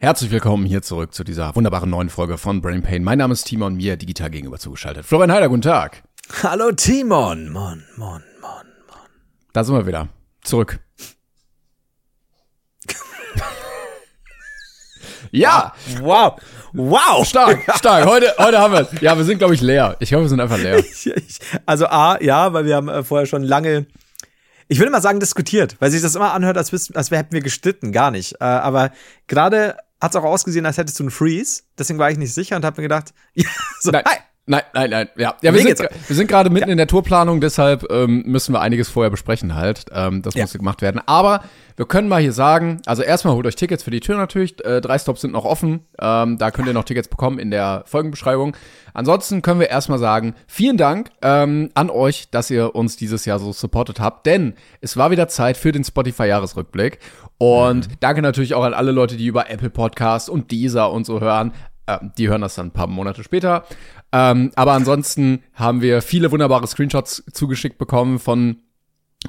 Herzlich willkommen hier zurück zu dieser wunderbaren neuen Folge von Brain Pain. Mein Name ist Timon, mir digital gegenüber zugeschaltet. Florian Heider, guten Tag. Hallo Timon. Mon, mon, mon, mon. Da sind wir wieder. Zurück. ja, Wow. Wow. stark, stark. Heute, heute haben wir es. Ja, wir sind, glaube ich, leer. Ich glaube, wir sind einfach leer. Also A, ja, weil wir haben äh, vorher schon lange, ich würde mal sagen, diskutiert, weil sich das immer anhört, als, als hätten wir gestritten. Gar nicht. Äh, aber gerade hat es auch ausgesehen, als hättest du einen Freeze. Deswegen war ich nicht sicher und habe mir gedacht, ja, so, Nein, hi. nein, nein, nein. Ja, ja wir, sind, wir sind gerade mitten in der Tourplanung, deshalb ähm, müssen wir einiges vorher besprechen halt. Ähm, das Ja. muss gemacht werden. Aber wir können mal hier sagen, also erstmal holt euch Tickets für die Tür natürlich. Äh, drei Stops sind noch offen. Ähm, da könnt ihr noch Tickets bekommen in der Folgenbeschreibung. Ansonsten können wir erstmal sagen, vielen Dank ähm, an euch, dass ihr uns dieses Jahr so supportet habt. Denn es war wieder Zeit für den Spotify-Jahresrückblick. Und danke natürlich auch an alle Leute, die über Apple Podcasts und Deezer und so hören. Ähm, die hören das dann ein paar Monate später. Ähm, aber ansonsten haben wir viele wunderbare Screenshots zugeschickt bekommen von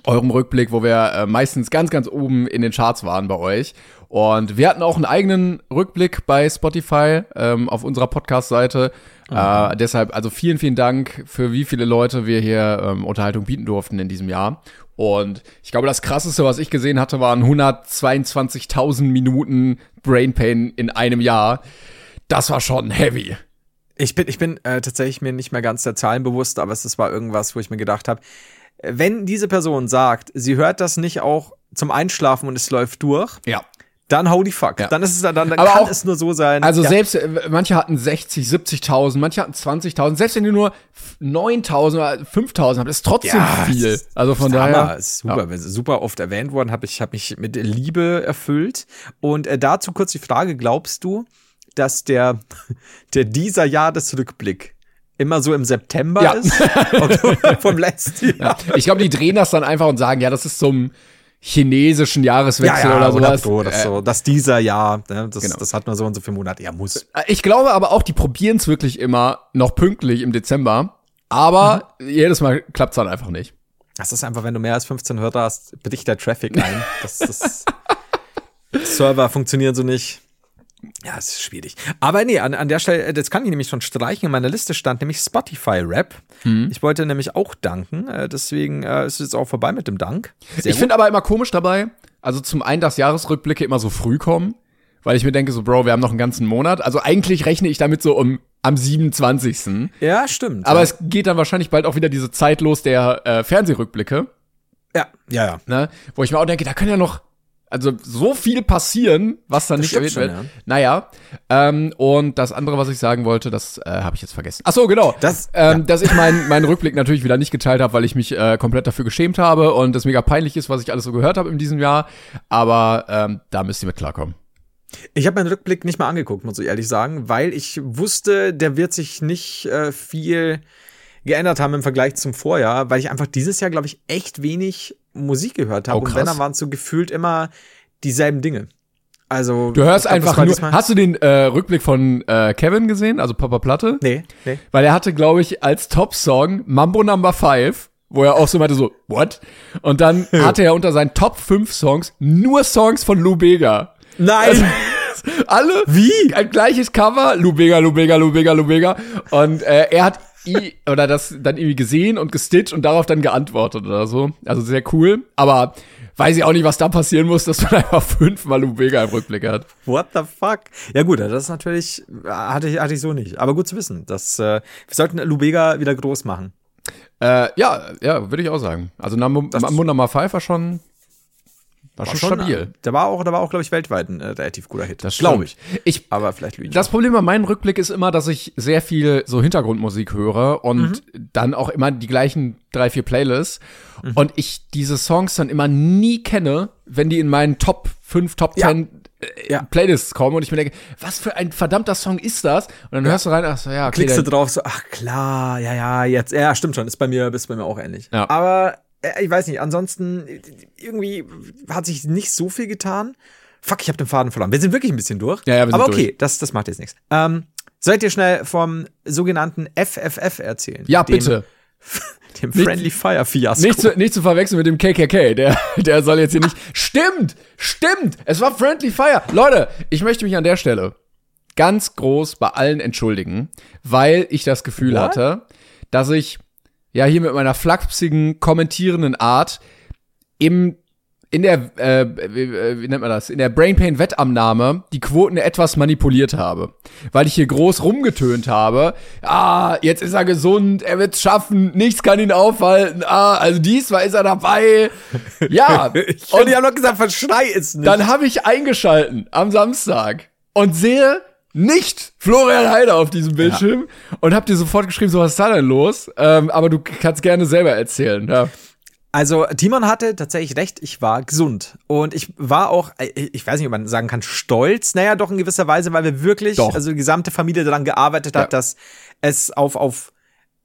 eurem Rückblick, wo wir äh, meistens ganz, ganz oben in den Charts waren bei euch. Und wir hatten auch einen eigenen Rückblick bei Spotify ähm, auf unserer Podcast-Seite. Äh, deshalb, also vielen, vielen Dank für wie viele Leute wir hier ähm, Unterhaltung bieten durften in diesem Jahr. Und ich glaube, das krasseste, was ich gesehen hatte, waren 122.000 Minuten Brain Pain in einem Jahr. Das war schon heavy. Ich bin, ich bin äh, tatsächlich mir nicht mehr ganz der Zahlen bewusst, aber es war irgendwas, wo ich mir gedacht habe, wenn diese Person sagt, sie hört das nicht auch zum Einschlafen und es läuft durch, Ja. Dann holy fuck. Ja. Dann ist es dann, dann Aber kann auch- es nur so sein. Also ja. selbst, äh, manche hatten 60, 70.000, manche hatten 20.000, selbst wenn ihr nur 9.000 oder 5.000 habt, ist trotzdem Ja, viel. ist- Also von daher. Hammer, ist super, super oft erwähnt worden, habe ich, hab mich mit Liebe erfüllt. Und äh, dazu kurz die Frage: Glaubst du, dass der, der dieser Jahresrückblick immer so im September Ja. ist? Vom letzten Jahr. Ich glaube, die drehen das dann einfach und sagen, ja, das ist zum chinesischen Jahreswechsel oder sowas. so, das Äh, so, dass dieser Jahr, ne, das, Genau. das hat nur so und so viele Monate. Ja, muss. Ich glaube aber auch, die probieren es wirklich immer noch pünktlich im Dezember. Aber Mhm. jedes Mal klappt es dann einfach nicht. Das ist einfach, wenn du mehr als 15 Hörer hast, bricht der Traffic ein. Das, das Server funktionieren so nicht. Ja, es ist schwierig. Aber nee, an, an der Stelle, äh, das kann ich nämlich schon streichen. In meiner Liste stand nämlich Spotify Rap. Mhm. Ich wollte nämlich auch danken. äh, Deswegen äh, ist es jetzt auch vorbei mit dem Dank. Sehr ich finde aber immer komisch dabei, also zum einen, dass Jahresrückblicke immer so früh kommen, weil ich mir denke so, Bro, wir haben noch einen ganzen Monat. Also eigentlich rechne ich damit so um am 27. Ja, stimmt. Aber ja. es geht dann wahrscheinlich bald auch wieder diese Zeit los der äh, Fernsehrückblicke, ja, ja, ja. ne? Wo ich mir auch denke, da kann ja noch also so viel passieren, was dann nicht stimmt erwähnt schon, wird. ja. Naja, ähm, und das andere, was ich sagen wollte, das äh, habe ich jetzt vergessen. Ach so, genau. Das- ähm, dass ich meinen meinen Rückblick natürlich wieder nicht geteilt habe, weil ich mich äh, komplett dafür geschämt habe und es mega peinlich ist, was ich alles so gehört habe in diesem Jahr. Aber ähm, da müsst ihr mit klarkommen. Ich habe meinen Rückblick nicht mal angeguckt, muss ich ehrlich sagen, weil ich wusste, der wird sich nicht äh, viel geändert haben im Vergleich zum Vorjahr, weil ich einfach dieses Jahr, glaube ich, echt wenig Musik gehört habe. Oh, und wenn, dann waren es so gefühlt immer dieselben Dinge. Also Du hörst glaub, einfach nur. Hast du den äh, Rückblick von äh, Kevin gesehen, also Papa Platte? Nee, nee. Weil er hatte, glaube ich, als Top-Song Mambo Number 5, wo er auch so meinte so, what? Und dann hatte er unter seinen Top 5 Songs nur Songs von Lou Bega. Nein! Alle Wie? ein gleiches Cover, Lou Bega, Lou Bega, Lou Bega, Lou Bega. Und äh, er hat i oder das dann irgendwie gesehen und gestitcht und darauf dann geantwortet oder so. Also sehr cool. Aber weiß ich auch nicht, was da passieren muss, dass man einfach fünfmal Bega im Rückblick hat. What the fuck? Ja gut, das ist natürlich, hatte ich, hatte ich so nicht. Aber gut zu wissen. Das, äh, wir sollten Lubega wieder groß machen. Äh, ja, ja, würde ich auch sagen. Also Mambo Number 5 war schon War, schon stabil. Der war auch, der war auch, glaube ich, weltweit ein äh, relativ guter Hit. Das glaube ich. Ich, Aber vielleicht lüge ich. Das Problem bei meinem Rückblick ist immer, dass ich sehr viel so Hintergrundmusik höre und dann auch immer die gleichen drei, vier Playlists und ich diese Songs dann immer nie kenne, wenn die in meinen Top 5, Top Ja. 10 äh, Ja. Playlists kommen und ich mir denke, was für ein verdammter Song ist das? Und dann hörst du rein, ach so, ja, okay, Klickst du drauf, so, ach klar, ja, ja, jetzt, ja, stimmt schon, ist bei mir, ist bei mir auch ähnlich. Ja. Aber äh, ich weiß nicht, ansonsten äh, irgendwie hat sich nicht so viel getan. Fuck, ich habe den Faden verloren. Wir sind wirklich ein bisschen durch. Ja, ja, wir sind Aber okay, durch. das, das macht jetzt nichts. Ähm, sollt ihr schnell vom sogenannten FFF erzählen? ja, dem, bitte. Dem Friendly Fire Fiasco. Nicht zu, nicht zu verwechseln mit dem KKK, der, der soll jetzt hier nicht. Stimmt! Stimmt! Es war Friendly Fire! Leute, ich möchte mich an der Stelle ganz groß bei allen entschuldigen, weil ich das Gefühl What? hatte, dass ich ja hier mit meiner flachsigen, kommentierenden Art im in der, äh, wie, wie nennt man das, in der Brain Pain Wettannahme die Quoten etwas manipuliert habe. Weil ich hier groß rumgetönt habe, ah, jetzt ist er gesund, er wird's schaffen, nichts kann ihn aufhalten, ah, also diesmal ist er dabei. Ja, und die haben doch gesagt, verschrei es nicht. dann habe ich eingeschalten am Samstag und sehe nicht Florian Heider auf diesem Bildschirm und hab dir sofort geschrieben, so was ist da denn los? Ähm, aber du kannst gerne selber erzählen. Ja. Also Timon hatte tatsächlich recht, ich war gesund. Und ich war auch, äh, ich weiß nicht, ob man sagen kann, stolz. Naja, doch in gewisser Weise, weil wir wirklich, Doch. also die gesamte Familie daran gearbeitet hat, Ja. dass es auf, auf,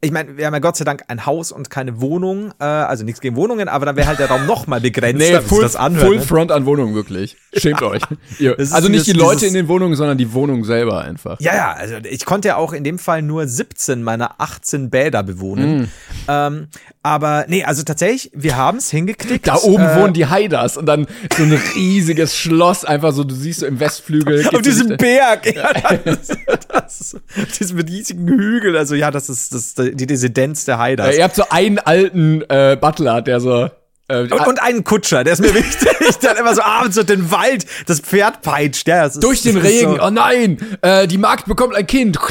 ich meine, wir haben ja Gott sei Dank ein Haus und keine Wohnung, äh, also nichts gegen Wohnungen, aber dann wäre halt der Raum noch mal begrenzt, Nee, full, das anhört. full ne? Front an Wohnungen, wirklich. Schämt euch. Ihr, Das also nicht die dieses- Leute dieses- in den Wohnungen, sondern die Wohnung selber einfach. Ja, ja, also ich konnte ja auch in dem Fall nur 17 meiner 18 Bäder Mm. bewohnen. Ähm, aber nee, also tatsächlich, wir haben es hingekriegt. Da oben äh, wohnen die Haiders und dann so ein riesiges Schloss, einfach so, du siehst so im Westflügel. Auf diesem Berg, ja, das, das, ist- diesem riesigen Hügel, also ja, das ist, das ist die Residenz der Haiders. Äh, ihr habt so einen alten äh, Butler, der so. Äh, und, und einen Kutscher, der ist mir wichtig, hat immer so abends so den Wald, das Pferd peitscht, ja, das ist, durch den ist Regen, So, oh nein, äh, die Magd bekommt ein Kind.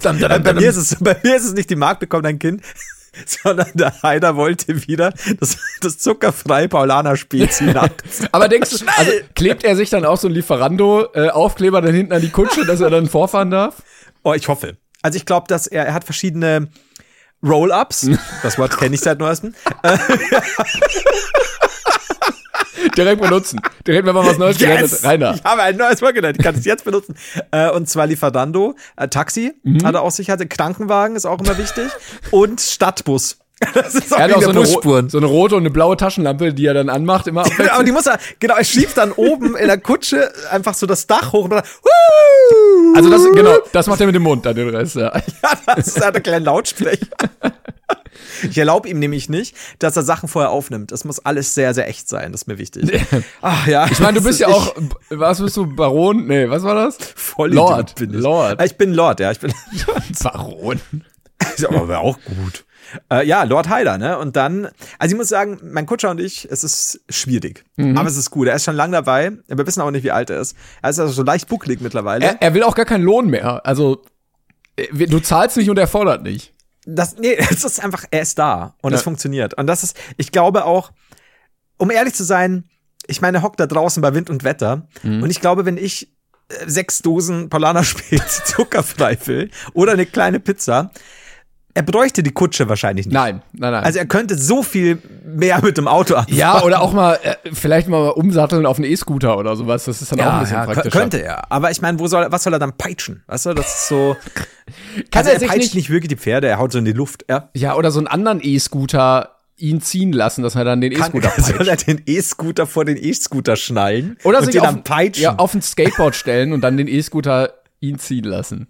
Dam, dam, dam, bei, mir ist es, bei mir ist es nicht die Magd bekommt ein Kind, sondern der Heider wollte wieder das, das zuckerfrei Paulaner Spezi nachts. Aber denkst du, also, klebt er sich dann auch so ein Lieferando-Aufkleber dann hinten an die Kutsche, dass er dann vorfahren darf? Oh, ich hoffe. Also ich glaube, dass er, er hat verschiedene Roll-Ups. Das Wort kenne ich seit neuestem. Direkt benutzen. Direkt, wenn man was Neues gelernt hat, rein da. Ich habe ein neues Wort gelernt. Ich kann es jetzt benutzen. Äh, und zwar Lieferando, äh, Taxi Mhm. hat er auch Sicherheit, Krankenwagen ist auch immer wichtig und Stadtbus. Das ist auch Er hat auch so eine, so eine rote und eine blaue Taschenlampe, die er dann anmacht, immer aber die muss er, genau, er schiebt dann oben in der Kutsche einfach so das Dach hoch und dann, Wuh! Also das, genau, das macht er mit dem Mund dann den Rest, ja. Ja, das ist halt ein kleiner Lautsprecher. Ich erlaube ihm nämlich nicht, dass er Sachen vorher aufnimmt. Es muss alles sehr, sehr echt sein. Das ist mir wichtig. Ach ja. Ich meine, du bist ja auch, was bist du, Baron? Nee, was war das? voll Lord. Bin ich. Lord. Ich bin Lord, ja. Ich bin. Baron. aber wäre auch gut. Äh, ja, Lord Heider, ne? Und dann, also ich muss sagen, mein Kutscher und ich, es ist schwierig. Mhm. Aber es ist gut. Er ist schon lange dabei. Wir wissen aber nicht, wie alt er ist. Er ist also so leicht bucklig mittlerweile. Er, er will auch gar keinen Lohn mehr. Also, äh, du zahlst nicht und er fordert nicht. das, nee, es ist einfach, er ist da und Ja. es funktioniert. Und das ist, ich glaube auch, um ehrlich zu sein, ich meine, er hockt da draußen bei Wind und Wetter. Mhm. Und ich glaube, wenn ich äh, sechs Dosen Paulaner Spezi zuckerfrei will oder eine kleine Pizza, er bräuchte die Kutsche wahrscheinlich nicht. Nein, nein, nein. Also er könnte so viel mehr mit dem Auto anfangen. ja, oder auch mal, äh, vielleicht mal umsatteln auf einen E-Scooter oder sowas. Das ist dann auch ein Ja, bisschen ja, praktischer. könnte er. Aber ich meine, wo soll, was soll er dann peitschen? Weißt du, das ist so. Kann also er er, peitscht nicht- nicht, wirklich die Pferde, er haut so in die Luft. Ja. Ja, oder so einen anderen E-Scooter ihn ziehen lassen, dass er dann den E-Scooter soll er den E-Scooter vor den E-Scooter schnallen Oder sich den auf, dann peitschen? ja, auf ein Skateboard stellen und dann den E-Scooter ihn ziehen lassen.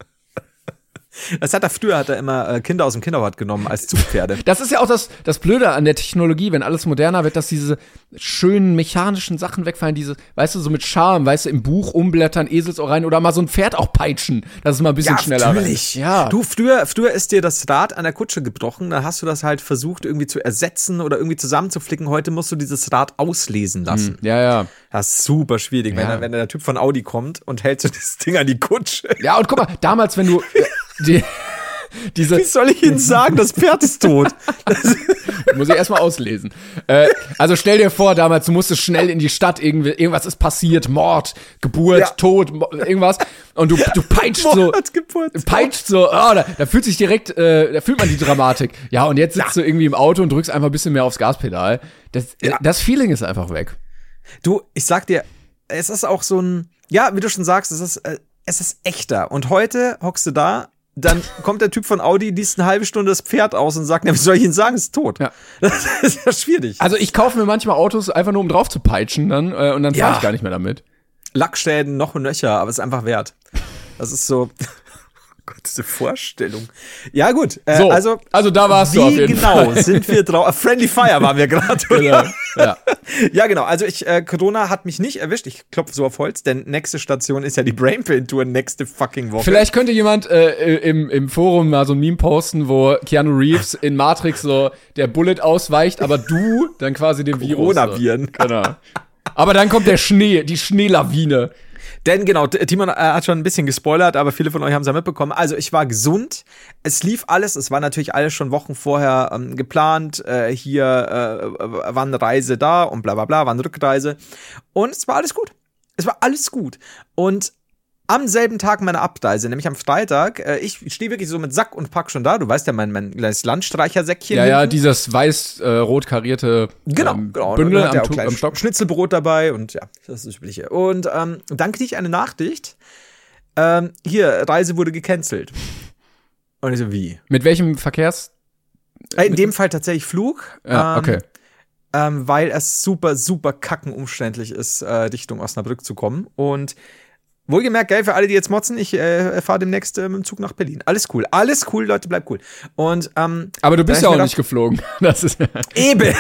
Das hat er früher hat er immer äh, Kinder aus dem Kinderhort genommen als Zugpferde. Das ist ja auch das, das Blöde an der Technologie, wenn alles moderner wird, dass diese schönen mechanischen Sachen wegfallen, diese, weißt du, so mit Charme, weißt du, im Buch umblättern, Eselsohr rein oder mal so ein Pferd auch peitschen, dass es mal ein bisschen schneller natürlich. Ja. Du, früher, früher ist dir das Rad an der Kutsche gebrochen, dann hast du das halt versucht irgendwie zu ersetzen oder irgendwie zusammenzuflicken. Heute musst du dieses Rad auslesen lassen. ja, ja. Das ist super schwierig, wenn, Ja. der- wenn der Typ von Audi kommt und hält so das Ding an die Kutsche. Ja, und guck mal, damals, wenn du die, diese, Wie soll ich Ihnen sagen, das Pferd ist tot? Muss ich erstmal auslesen. Äh, also stell dir vor, damals, du musstest schnell in die Stadt, irgendwie, irgendwas ist passiert, Mord, Geburt, Ja. Tod, irgendwas. Und du, du peitscht so, Mord, Geburt, peitscht so, oh, da, da fühlt sich direkt, äh, da fühlt man die Dramatik. Ja, und jetzt sitzt du irgendwie im Auto und drückst einfach ein bisschen mehr aufs Gaspedal. Das, Ja. das Feeling ist einfach weg. Du, ich sag dir, es ist auch so ein, ja, wie du schon sagst, es ist, äh, es ist echter. Und heute hockst du da, dann kommt der Typ von Audi, liest eine halbe Stunde das Pferd aus und sagt, na, wie soll ich Ihnen sagen, es ist tot. Ja. Das ist ja schwierig. Also ich kaufe mir manchmal Autos einfach nur, um drauf zu peitschen dann, äh, und dann Ja. fahre ich gar nicht mehr damit. Lackschäden noch und nöcher, aber es ist einfach wert. Das ist so, Diese Vorstellung. Ja, gut, äh, So, also, also da warst wie du auf jeden genau Fall. sind wir drauf? Friendly Fire waren wir gerade? Genau. Ja. Ja, genau. Also ich, äh, Corona hat mich nicht erwischt. Ich klopfe so auf Holz, denn nächste Station ist ja die Brainpain Tour nächste fucking Woche. Vielleicht könnte jemand äh, im, im Forum mal so ein Meme posten, wo Keanu Reeves in Matrix so der Bullet ausweicht, aber du dann quasi den Virus. Coronaviren. So. Genau. Aber dann kommt der Schnee, die Schneelawine. Denn genau, Timon äh, hat schon ein bisschen gespoilert, aber viele von euch haben es ja mitbekommen. Also ich war gesund, es lief alles, es war natürlich alles schon Wochen vorher ähm, geplant. Äh, hier äh, wann Reise da und bla bla bla, wann Rückreise. Und es war alles gut. Es war alles gut. Und am selben Tag meiner Abreise, nämlich am Freitag, äh, ich stehe wirklich so mit Sack und Pack schon da. Du weißt ja, mein, mein kleines Landstreichersäckchen. Ja, ja, hinten. dieses weiß-rot karierte Genau, ähm, genau. Bündel dann hat am, auch Tu- gleich am Stock. Schnitzelbrot dabei und ja, das ist das Übliche. Und ähm, dann kriege ich eine Nachricht. Ähm, hier, Reise wurde gecancelt. Und ich so, wie? Mit welchem Verkehrs? Äh, In dem Fall tatsächlich Flug. Ja, ähm, okay. Ähm, weil es super, super kacken umständlich ist, äh, Richtung Osnabrück zu kommen. Und wohlgemerkt, gell, für alle, die jetzt motzen, ich äh, fahre demnächst äh, mit dem Zug nach Berlin. Alles cool. Alles cool, Leute, bleibt cool. Und ähm, Aber du bist ja auch mir nicht geflogen. Das ist Eben.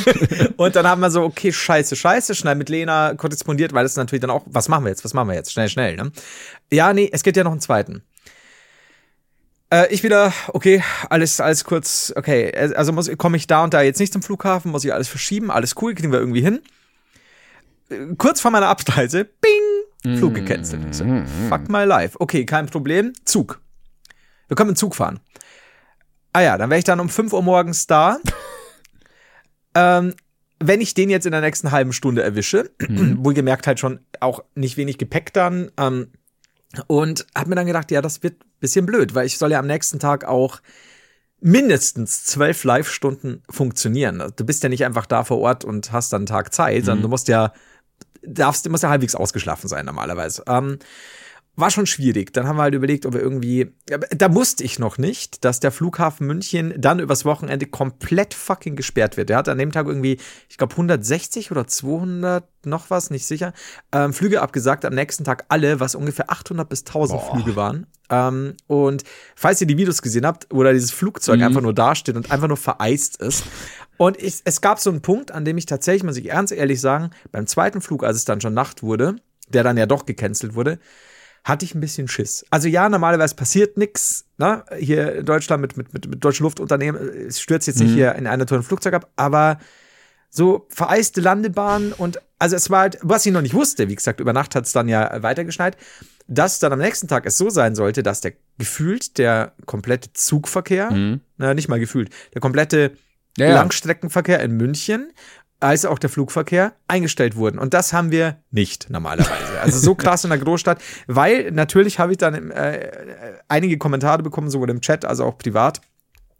und dann haben wir so, okay, scheiße, scheiße, schnell mit Lena korrespondiert, weil das natürlich dann auch, was machen wir jetzt, was machen wir jetzt? Schnell, schnell, ne? Ja, nee, es gibt ja noch einen zweiten. Äh, ich wieder, okay, alles, alles kurz, okay, also muss, komme ich da und da jetzt nicht zum Flughafen, muss ich alles verschieben, alles cool, kriegen wir irgendwie hin. Äh, Kurz vor meiner Abreise, bing, Flug gecancelt. So, fuck my life. Okay, kein Problem, Zug. Wir können mit Zug fahren. Ah ja, dann wäre ich dann um 5 Uhr morgens da. ähm, wenn ich den jetzt in der nächsten halben Stunde erwische, wohlgemerkt halt schon auch nicht wenig Gepäck dann, ähm, und hab mir dann gedacht, ja, das wird bisschen blöd, weil ich soll ja am nächsten Tag auch mindestens zwölf Live-Stunden funktionieren. Du bist ja nicht einfach da vor Ort und hast dann einen Tag Zeit, sondern du musst ja, darfst, du musst ja halbwegs ausgeschlafen sein normalerweise. Ähm, war schon schwierig. Dann haben wir halt überlegt, ob wir irgendwie, da wusste ich noch nicht, dass der Flughafen München dann übers Wochenende komplett fucking gesperrt wird. Der hat an dem Tag irgendwie, ich glaube 160 oder 200 noch was, nicht sicher, ähm, Flüge abgesagt. Am nächsten Tag alle, was ungefähr 800 bis 1000 Boah. Flüge waren. Ähm, und falls ihr die Videos gesehen habt, wo da dieses Flugzeug einfach nur dasteht und einfach nur vereist ist. Und ich, es gab so einen Punkt, an dem ich tatsächlich, muss ich ernst ehrlich sagen, beim zweiten Flug, als es dann schon Nacht wurde, der dann ja doch gecancelt wurde, hatte ich ein bisschen Schiss. Also ja, normalerweise passiert nix. Ne? Hier in Deutschland mit, mit, mit, mit deutschen Luftunternehmen, es stürzt jetzt nicht hier in einer Tour ein Flugzeug ab, aber so vereiste Landebahn und also es war halt, was ich noch nicht wusste, wie gesagt, über Nacht hat es dann ja weitergeschneit, dass dann am nächsten Tag es so sein sollte, dass der gefühlt der komplette Zugverkehr, na, nicht mal gefühlt, der komplette Ja. Langstreckenverkehr in München als auch der Flugverkehr eingestellt wurden. Und das haben wir nicht normalerweise. Also so krass in der Großstadt, weil natürlich habe ich dann äh, einige Kommentare bekommen, sowohl im Chat als auch privat.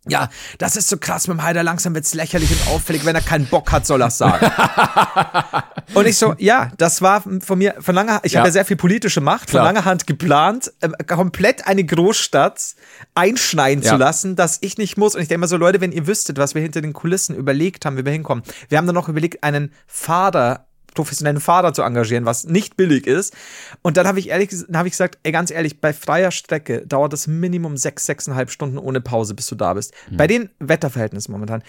Ja, das ist so krass mit dem Heider, langsam wird's lächerlich und auffällig, wenn er keinen Bock hat, soll er sagen. und ich so, ja, das war von mir, von langer ich Ja. habe ja sehr viel politische Macht, Klar. von langer Hand geplant, ähm, komplett eine Großstadt einschneien Ja. zu lassen, dass ich nicht muss. Und ich denke mal so, Leute, wenn ihr wüsstet, was wir hinter den Kulissen überlegt haben, wie wir hinkommen. Wir haben dann noch überlegt, einen Fahrer professionellen Fahrer zu engagieren, was nicht billig ist. Und dann habe ich ehrlich dann habe ich gesagt, ey, ganz ehrlich, bei freier Strecke dauert es Minimum sechs, sechseinhalb Stunden ohne Pause, bis du da bist. Bei den Wetterverhältnissen momentan.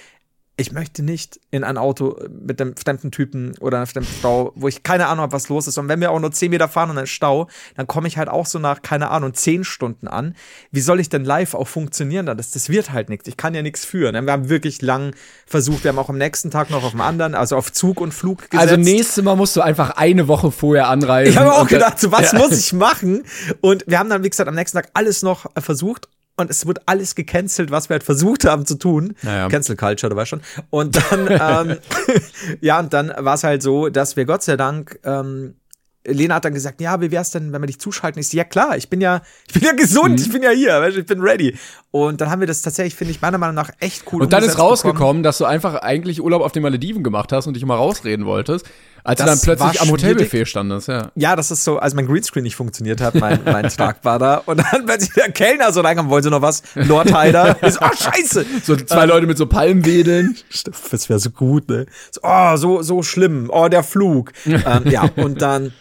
Ich möchte nicht in ein Auto mit einem fremden Typen oder einer fremden Frau, wo ich keine Ahnung habe, was los ist. Und wenn wir auch nur 10 Meter fahren und ein Stau, dann komme ich halt auch so nach, keine Ahnung, 10 Stunden an. Wie soll ich denn live auch funktionieren dann? Das, das wird halt nichts. Ich kann ja nichts führen. Wir haben wirklich lang versucht. Wir haben auch am nächsten Tag noch auf dem anderen, also auf Zug und Flug gesetzt. Also nächstes Mal musst du einfach eine Woche vorher anreisen. Ich habe auch gedacht, so was Ja. muss ich machen? Und wir haben dann, wie gesagt, am nächsten Tag alles noch äh, versucht. Und es wurde alles gecancelt, was wir halt versucht haben zu tun. Naja. Cancel Culture, du weißt schon. Und dann, ähm, ja, und dann war es halt so, dass wir Gott sei Dank ähm, Lena hat dann gesagt, ja, wie wär's denn, wenn wir dich zuschalten? Ich so, ja klar, ich bin ja, ich bin ja gesund, Mhm. ich bin ja hier, weißt du, ich bin ready. Und dann haben wir das tatsächlich, finde ich, meiner Meinung nach echt cool Und dann ist umgesetzt bekommen. rausgekommen, dass du einfach eigentlich Urlaub auf den Malediven gemacht hast und dich immer rausreden wolltest, als du Das dann plötzlich war am Hotelbuffet standest, ja. Ja, das ist so, als mein Greenscreen nicht funktioniert hat, mein, mein tragbarer. Und dann plötzlich der Kellner so reinkommt, wollte noch was, Lord Heider. So, oh, scheiße. So zwei Leute mit so Palmwedeln. Das wäre so gut, ne? So, oh, so, so schlimm. Oh, der Flug. ähm, ja, und dann,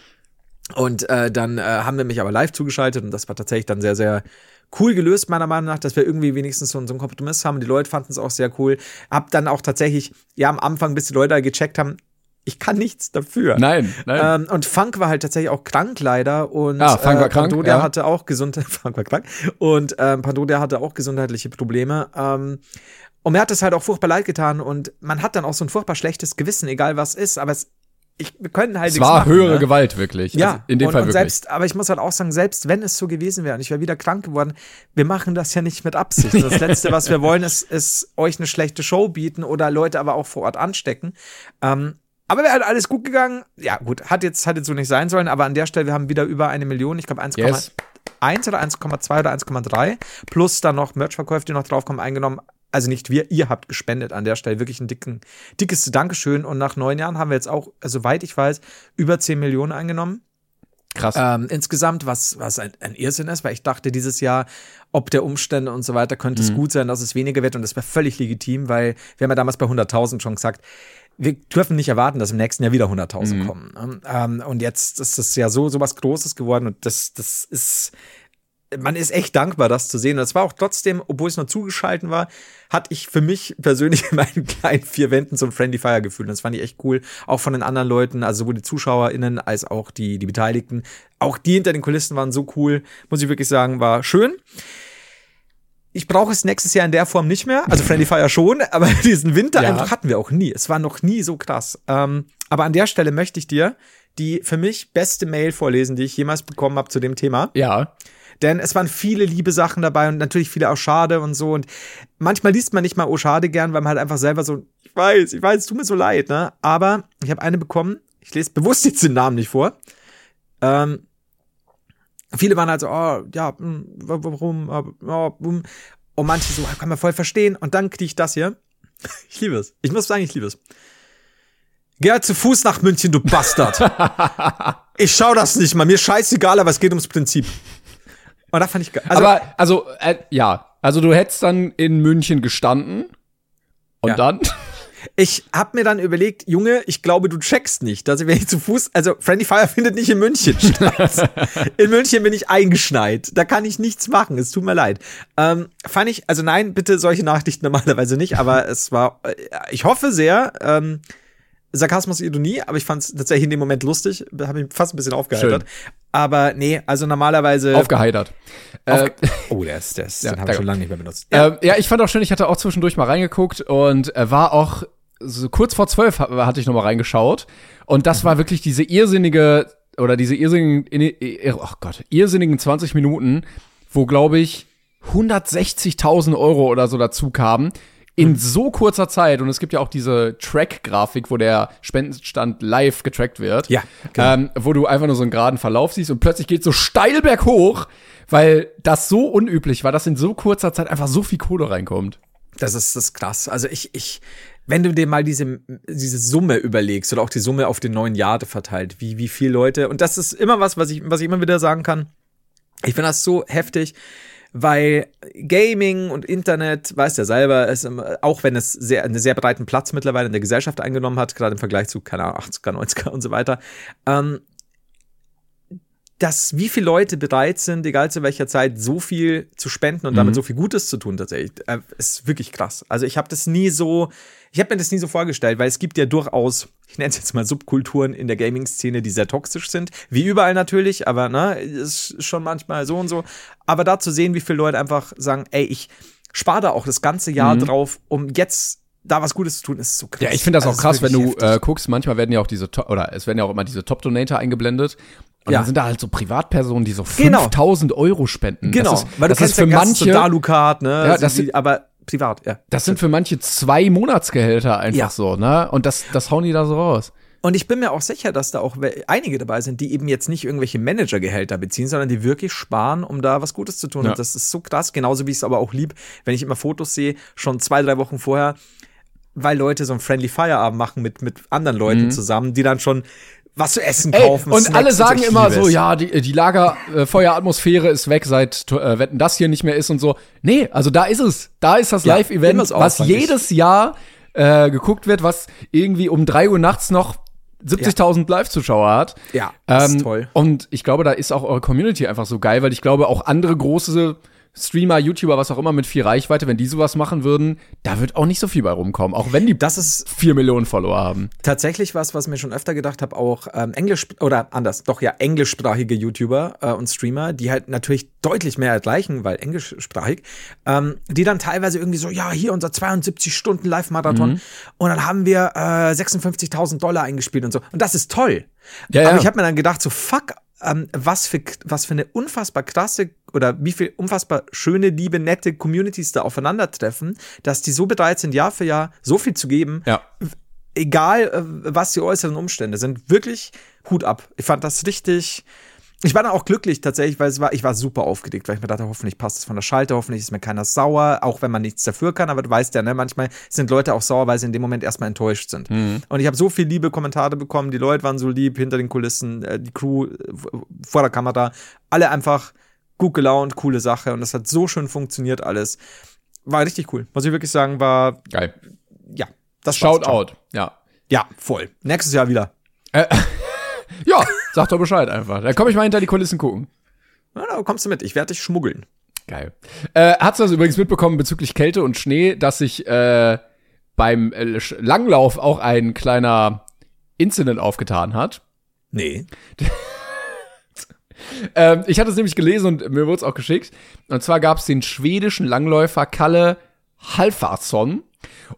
und äh, dann äh, haben wir mich aber live zugeschaltet und das war tatsächlich dann sehr, sehr cool gelöst, meiner Meinung nach, dass wir irgendwie wenigstens so, so einen Kompromiss haben. Die Leute fanden es auch sehr cool. Hab dann auch tatsächlich, ja, am Anfang, bis die Leute da gecheckt haben, ich kann nichts dafür. Nein, nein. Ähm, und Funk war halt tatsächlich auch krank leider und Ah, Funk war krank, Pandodia ja. hatte auch Gesundheit, Funk war krank und ähm, Pandodia hatte auch gesundheitliche Probleme. Ähm, und mir hat das halt auch furchtbar leid getan und man hat dann auch so ein furchtbar schlechtes Gewissen, egal was ist, aber es, ich, wir können halt es war machen, höhere ne? Gewalt, wirklich. Ja, Also in dem und, Fall wirklich. selbst, aber ich muss halt auch sagen, selbst wenn es so gewesen wäre und ich wäre wieder krank geworden, wir machen das ja nicht mit Absicht. Das Letzte, was wir wollen, ist, ist euch eine schlechte Show bieten oder Leute aber auch vor Ort anstecken. Ähm, aber wäre halt alles gut gegangen. Ja, gut, hat jetzt, hat jetzt so nicht sein sollen, aber an der Stelle, wir haben wieder über eine Million, ich glaube 1,1 Yes. oder 1,2 oder 1,3 plus dann noch Merchverkäufe, die noch draufkommen, eingenommen. Also nicht wir, ihr habt gespendet an der Stelle. Wirklich ein dicken, dickes Dankeschön. Und nach neun Jahren haben wir jetzt auch, also soweit ich weiß, über 10 Millionen eingenommen. Krass. Ähm, insgesamt, was, was ein, ein Irrsinn ist, weil ich dachte, dieses Jahr, ob der Umstände und so weiter, könnte es gut sein, dass es weniger wird und das wäre völlig legitim, weil wir haben ja damals bei 100.000 schon gesagt, wir dürfen nicht erwarten, dass im nächsten Jahr wieder 100.000 kommen. ne? Ähm, und jetzt ist es ja so, so was Großes geworden und das, das ist, man ist echt dankbar, das zu sehen. Und es war auch trotzdem, obwohl es nur zugeschalten war, hatte ich für mich persönlich in meinen kleinen vier Wänden so ein Friendly Fire Gefühl. Und das fand ich echt cool. Auch von den anderen Leuten, also sowohl die ZuschauerInnen als auch die, die Beteiligten. Auch die hinter den Kulissen waren so cool. Muss ich wirklich sagen, war schön. Ich brauche es nächstes Jahr in der Form nicht mehr. Also Friendly Fire schon, aber diesen Winter Ja. einfach hatten wir auch nie. Es war noch nie so krass. Ähm, aber an der Stelle möchte ich dir die für mich beste Mail vorlesen, die ich jemals bekommen habe zu dem Thema. ja. Denn es waren viele liebe Sachen dabei und natürlich viele auch schade und so. Und manchmal liest man nicht mal oh schade gern, weil man halt einfach selber so, ich weiß, ich weiß, es tut mir so leid, ne? Aber ich habe eine bekommen, ich lese bewusst jetzt den Namen nicht vor. Ähm, viele waren halt so, oh, ja, hm, wa- warum, ja, hm. und manche so, kann man voll verstehen. Und dann kriege ich das hier. Ich liebe es. Ich muss sagen, ich liebe es. Geh halt zu Fuß nach München, du Bastard. ich schau das nicht mal. Mir scheißegal, aber es geht ums Prinzip. Und da fand ich ge- also, Aber, also, äh, ja. Also, du hättest dann in München gestanden. Und Ja. dann? ich hab mir dann überlegt, Junge, ich glaube, du checkst nicht, dass ich, wenn ich zu Fuß, also Friendly Fire findet nicht in München statt. in München bin ich eingeschneit. Da kann ich nichts machen. Es tut mir leid. Ähm, fand ich, also nein, bitte solche Nachrichten normalerweise nicht, aber es war, äh, ich hoffe sehr, ähm, Sarkasmus, Ironie, aber ich fand es tatsächlich in dem Moment lustig, habe mich fast ein bisschen aufgeheitert. Aber nee, also normalerweise. Aufgeheitert. Äh, oh, der ist, der ist, Ja, den habe ich schon lange nicht mehr benutzt. ja. ja, ich fand auch schön, ich hatte auch zwischendurch mal reingeguckt und äh, war auch so kurz vor zwölf ha- hatte ich noch mal reingeschaut. Und das war wirklich diese irrsinnige oder diese irrsinnigen, in- oh Gott, irrsinnigen 20 Minuten, wo, glaube ich, 160.000 Euro oder so dazu kamen. In so kurzer Zeit, und es gibt ja auch diese Track-Grafik, wo der Spendenstand live getrackt wird. Ja, genau. ähm, wo du einfach nur so einen geraden Verlauf siehst und plötzlich geht so steil berghoch, weil das so unüblich war, dass in so kurzer Zeit einfach so viel Kohle reinkommt. Das ist das ist krass. Also ich, ich, wenn du dir mal diese, diese Summe überlegst oder auch die Summe auf den neun Jahre verteilt, wie, wie viele Leute, und das ist immer was, was ich, was ich immer wieder sagen kann. Ich finde das so heftig, weil Gaming und Internet, weißt ja selber, ist, auch wenn es sehr, einen sehr breiten Platz mittlerweile in der Gesellschaft eingenommen hat, gerade im Vergleich zu, keine Ahnung, 80er, 90er und so weiter, ähm, dass wie viele Leute bereit sind, egal zu welcher Zeit, so viel zu spenden und damit so viel Gutes zu tun tatsächlich, äh, ist wirklich krass. Also ich habe das nie so, ich habe mir das nie so vorgestellt, weil es gibt ja durchaus, ich nenne es jetzt mal Subkulturen in der Gaming-Szene, die sehr toxisch sind, wie überall natürlich, aber ne, ist schon manchmal so und so. Aber da zu sehen, wie viele Leute einfach sagen, ey, ich spare da auch das ganze Jahr drauf, um jetzt da was Gutes zu tun, ist so krass. Ja, ich finde das Also auch krass, wenn du heftig. äh, guckst, manchmal werden ja auch diese, oder es werden ja auch immer diese Top-Donator eingeblendet. Und Ja. dann sind da halt so Privatpersonen, die so Genau. 5000 Euro spenden. Genau, Das ist, weil du das kennst ist für ja manche, Dalu-Card, ne? Ja, das die, sind- aber privat, ja. das sind für manche zwei Monatsgehälter einfach Ja. so, ne? Und das, das hauen die da so raus. Und ich bin mir auch sicher, dass da auch einige dabei sind, die eben jetzt nicht irgendwelche Managergehälter beziehen, sondern die wirklich sparen, um da was Gutes zu tun. Ja. Und das ist so krass, genauso wie ich es aber auch lieb, wenn ich immer Fotos sehe, schon zwei, drei Wochen vorher, weil Leute so einen Friendly Feierabend machen mit, mit anderen Leuten zusammen, die dann schon was zu essen. Ey, kaufen. und Snacks alle sagen immer so, ja, die, die Lagerfeueratmosphäre ist weg, seit äh, Wetten das hier nicht mehr ist und so. Nee, also da ist es. Da ist das Ja, Live-Event, was jedes Jahr äh, geguckt wird, was irgendwie um drei Uhr nachts noch 70.000 Live-Zuschauer hat. Ja, das Ähm, ist toll. Und ich glaube, da ist auch eure Community einfach so geil, weil ich glaube, auch andere große Streamer, YouTuber, was auch immer mit viel Reichweite, wenn die sowas machen würden, da wird auch nicht so viel bei rumkommen, auch wenn die Das ist vier Millionen Follower haben. tatsächlich was, was mir schon öfter gedacht habe, auch ähm, Englisch oder anders, doch ja englischsprachige YouTuber äh, und Streamer, die halt natürlich deutlich mehr erreichen, weil englischsprachig, ähm, die dann teilweise irgendwie so, ja, hier unser 72 Stunden Live-Marathon Mhm. und dann haben wir äh, 56.000 Dollar eingespielt und so. Und das ist toll. Ja, Aber ja. ich habe mir dann gedacht, so fuck, ähm, was für was für eine unfassbar krasse oder wie viel unfassbar schöne, liebe, nette Communities da aufeinandertreffen, dass die so bereit sind, Jahr für Jahr so viel zu geben, Ja. egal äh, was die äußeren Umstände sind, wirklich Hut ab. Ich fand das richtig. Ich war dann auch glücklich tatsächlich, weil es war, ich war super aufgeregt, weil ich mir dachte, hoffentlich passt es von der Schalte, hoffentlich ist mir keiner sauer, auch wenn man nichts dafür kann, aber du weißt ja, ne, manchmal sind Leute auch sauer, weil sie in dem Moment erstmal enttäuscht sind. Und ich habe so viel liebe Kommentare bekommen, die Leute waren so lieb hinter den Kulissen, äh, die Crew äh, vor der Kamera, alle einfach gut gelaunt, coole Sache und das hat so schön funktioniert alles. War richtig cool. Muss ich wirklich sagen, war, Geil. ja, das war's Shout schon. out. Ja. Ja, voll. Nächstes Jahr wieder. Ja, sag doch Bescheid einfach. Da komme ich mal hinter die Kulissen gucken. Ja, da kommst du mit. Ich werde dich schmuggeln. Geil. Äh, hast du das übrigens mitbekommen bezüglich Kälte und Schnee, dass sich äh, beim äh, Langlauf auch ein kleiner Incident aufgetan hat? Nee. Ähm, ich hatte es nämlich gelesen und mir wurde es auch geschickt. Und zwar gab es den schwedischen Langläufer Kalle Halfarsson.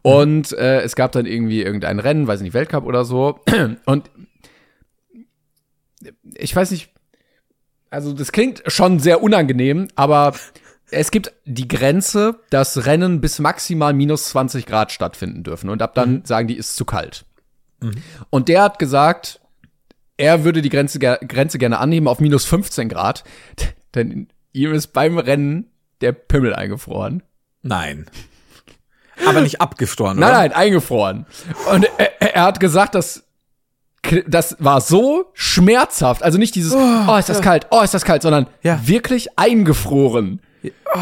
Und äh, es gab dann irgendwie irgendein Rennen, weiß nicht, Weltcup oder so. Und ich weiß nicht, also das klingt schon sehr unangenehm, aber es gibt die Grenze, dass Rennen bis maximal minus 20 Grad stattfinden dürfen. Und ab dann sagen die, ist zu kalt. Und der hat gesagt, er würde die Grenze, Grenze gerne annehmen auf minus 15 Grad, denn ihm ist beim Rennen der Pimmel eingefroren. Nein. Aber nicht abgefroren, Nein, oder? nein, eingefroren. Und er, er hat gesagt, dass das war so schmerzhaft, also nicht dieses, oh, ist das kalt, oh, ist das kalt, sondern Ja. wirklich eingefroren.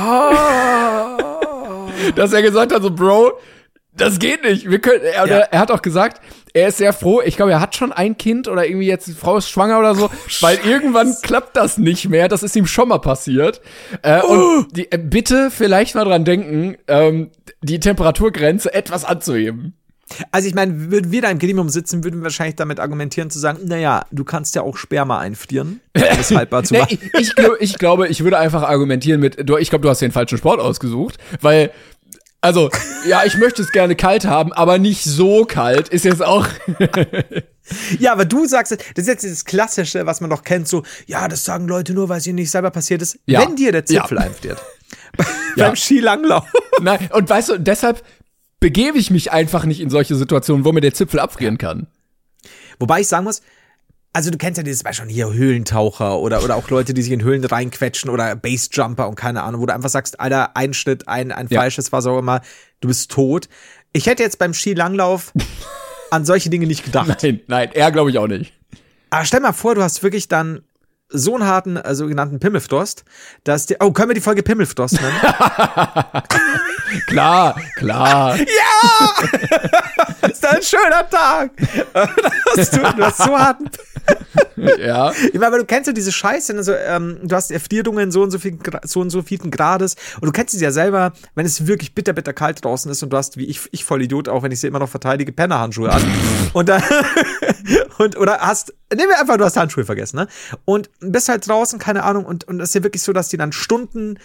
Dass er gesagt hat, so, Bro, das geht nicht. Wir können, er, Ja. er hat auch gesagt, er ist sehr froh. Ich glaube, er hat schon ein Kind oder irgendwie jetzt die Frau ist schwanger oder so, weil irgendwann klappt das nicht mehr. Das ist ihm schon mal passiert. Äh, und die, äh, bitte vielleicht mal dran denken, ähm, die Temperaturgrenze etwas anzuheben. Also ich meine, würden wir da im Gremium sitzen, würden wir wahrscheinlich damit argumentieren zu sagen, naja, du kannst ja auch Sperma einfrieren, um es haltbar zu Nee, machen. ich, ich, glaub, ich glaube, ich würde einfach argumentieren mit, du, ich glaube, du hast den falschen Sport ausgesucht, weil, also, ja, ich möchte es gerne kalt haben, aber nicht so kalt, ist jetzt auch, Ja, aber du sagst, das ist jetzt das Klassische, was man doch kennt, so, ja, das sagen Leute nur, weil es ihnen nicht selber passiert ist. Ja. Wenn dir der Zipfel Ja. einfriert. Ja. Beim Skilanglauf. nein, und weißt du, deshalb begebe ich mich einfach nicht in solche Situationen, wo mir der Zipfel abfrieren kann. Wobei ich sagen muss, also du kennst ja dieses Beispiel hier Höhlentaucher oder, oder auch Leute, die sich in Höhlen reinquetschen oder Bassjumper und keine Ahnung, wo du einfach sagst, Alter, ein Schnitt, ein, ein Ja. falsches, was auch immer, du bist tot. Ich hätte jetzt beim Skilanglauf an solche Dinge nicht gedacht. Nein, nein, er glaube ich auch nicht. Aber stell mal vor, du hast wirklich dann so einen harten, äh, sogenannten Pimmelfrost, dass der, oh, können wir die Folge Pimmelfrost nennen? Klar, klar. das ist ein schöner Tag. Hast du, du hast so harten ja. Ich meine, aber du kennst ja diese Scheiße, also, ähm, du hast Erfrierungen so und so viel, so und so vielen Grades und du kennst es ja selber, wenn es wirklich bitter, bitter kalt draußen ist und du hast, wie ich, ich voll Idiot, auch wenn ich sie immer noch verteidige, Pennerhandschuhe an und dann, und, oder hast, nehmen wir einfach, du hast Handschuhe vergessen, ne? Und bist halt draußen, keine Ahnung, und, und es ist ja wirklich so, dass die dann Stunden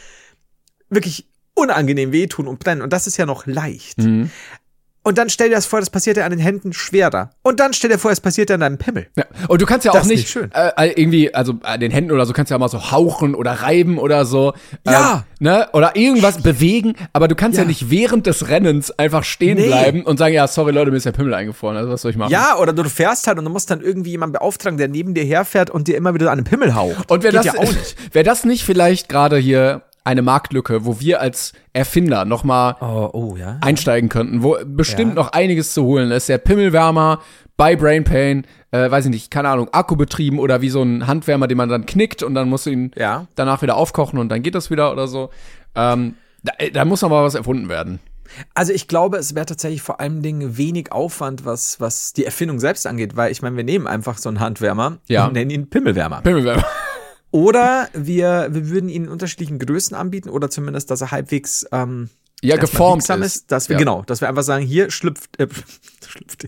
wirklich unangenehm wehtun und brennen und das ist ja noch leicht. Und dann stell dir das vor, das passiert ja an den Händen schwerer. Und dann stell dir vor, es passiert ja an deinem Pimmel. Ja. Und du kannst ja Das auch ist nicht, schön. Äh, irgendwie, also an den Händen oder so kannst ja mal so hauchen oder reiben oder so. Ja. Ähm, ne? Oder irgendwas bewegen, aber du kannst ja. Ja. nicht während des Rennens einfach stehen Nee. bleiben und sagen, ja, sorry Leute, mir ist der Pimmel eingefroren. Also was soll ich machen? Ja, oder du fährst halt und du musst dann irgendwie jemanden beauftragen, der neben dir herfährt und dir immer wieder an den Pimmel haucht. Und Geht das, ja auch nicht. wär das nicht vielleicht gerade hier eine Marktlücke, wo wir als Erfinder noch mal Oh, oh, ja. einsteigen könnten, wo bestimmt Ja. noch einiges zu holen ist. Der Pimmelwärmer bei Brain Pain, äh, weiß ich nicht, keine Ahnung, Akkubetrieben oder wie so ein Handwärmer, den man dann knickt und dann musst du ihn Ja. danach wieder aufkochen und dann geht das wieder oder so. Ähm, da, da muss noch mal was erfunden werden. Also ich glaube, es wäre tatsächlich vor allen Dingen wenig Aufwand, was, was die Erfindung selbst angeht, weil ich meine, wir nehmen einfach so einen Handwärmer Ja. und nennen ihn Pimmelwärmer. Pimmelwärmer. Oder wir, wir würden ihn in unterschiedlichen Größen anbieten oder zumindest, dass er halbwegs ähm, Ja, geformt ist. ist. Dass wir, Ja. genau, dass wir einfach sagen, hier schlüpft, äh, schlüpft,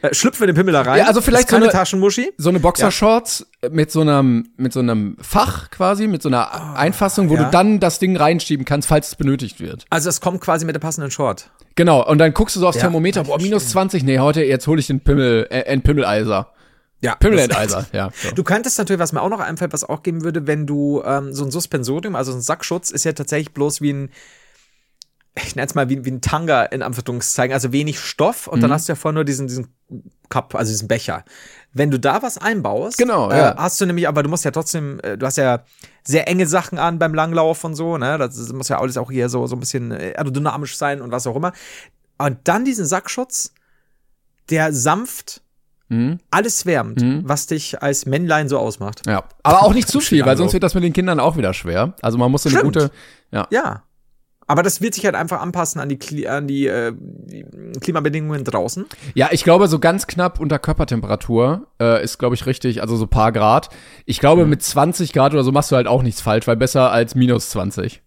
äh, schlüpfen wir den Pimmel da rein. Ja, also vielleicht so eine- Taschenmuschi. So eine Boxershorts mit so einem mit so einem Fach quasi, mit so einer Einfassung, wo ja. du dann das Ding reinschieben kannst, falls es benötigt wird. Also es kommt quasi mit der passenden Short. Genau, und dann guckst du so aufs Ja, Thermometer, boah, minus 20, nee, heute, jetzt hole ich den Pimmel, äh, ein Pimmeleiser. Ja, Pimmelenteiser, ja. So. Du könntest natürlich, was mir auch noch einfällt, was auch geben würde, wenn du ähm, so ein Suspensorium, also ein Sackschutz, ist ja tatsächlich bloß wie ein, ich nenne es mal wie, wie ein Tanga in Anführungszeichen, also wenig Stoff und Mhm. dann hast du ja vorher nur diesen, diesen Cup, also diesen Becher. Wenn du da was einbaust, Genau, äh, ja. hast du nämlich, aber du musst ja trotzdem, äh, du hast ja sehr enge Sachen an beim Langlauf und so, ne? Das muss ja alles auch hier so, so ein bisschen äh, aerodynamisch sein und was auch immer. Und dann diesen Sackschutz, der sanft Mhm. alles wärmt, Mhm. was dich als Männlein so ausmacht. Ja. Aber auch nicht zu viel, weil sonst wird das mit den Kindern auch wieder schwer. Also man muss so eine Stimmt. gute, ja. Ja. Aber das wird sich halt einfach anpassen an die, an die, äh, Klimabedingungen draußen. Ja, ich glaube, so ganz knapp unter Körpertemperatur äh, ist, glaube ich, richtig, also so paar Grad. Ich glaube, Mhm. mit 20 Grad oder so machst du halt auch nichts falsch, weil besser als minus 20.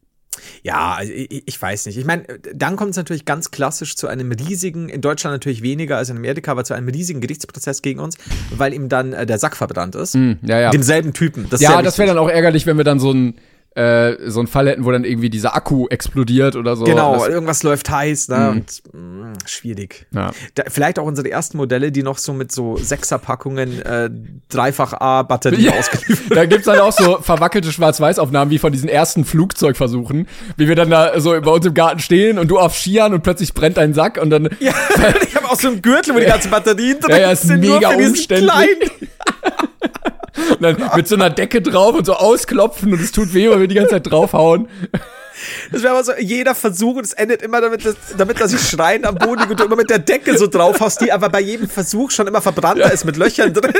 Ja, also ich, ich weiß nicht. Ich meine, dann kommt es natürlich ganz klassisch zu einem riesigen, in Deutschland natürlich weniger als in Amerika, aber zu einem riesigen Gerichtsprozess gegen uns, weil ihm dann äh, der Sack verbrannt ist. Hm, ja, ja. Demselben Typen. Das Ja, das wäre dann auch ärgerlich, wenn wir dann so ein äh, so einen Fall hätten, wo dann irgendwie dieser Akku explodiert oder so. Genau, irgendwas läuft heiß, ne? Mhm. Und mh, schwierig. ja. Da, vielleicht auch unsere ersten Modelle, die noch so mit so Sechserpackungen äh, dreifach A-Batterie Ja. ausgeliefert Da gibt's dann auch so verwackelte Schwarz-Weiß-Aufnahmen wie von diesen ersten Flugzeugversuchen, wie wir dann da so bei uns im Garten stehen und du auf Skiern und plötzlich brennt dein Sack und dann Ja, ich habe auch so einen Gürtel, wo die ganzen Batterien drin Ja, ja, ist sind. nur mega für diesen kleinen. Und dann mit so einer Decke drauf und so ausklopfen und es tut weh, weil wir die ganze Zeit draufhauen. Das wäre aber so jeder Versuch und es endet immer damit, dass, damit, dass ich schreien am Boden und du immer mit der Decke so drauf hast, die aber bei jedem Versuch schon immer verbrannter ist mit Löchern drin.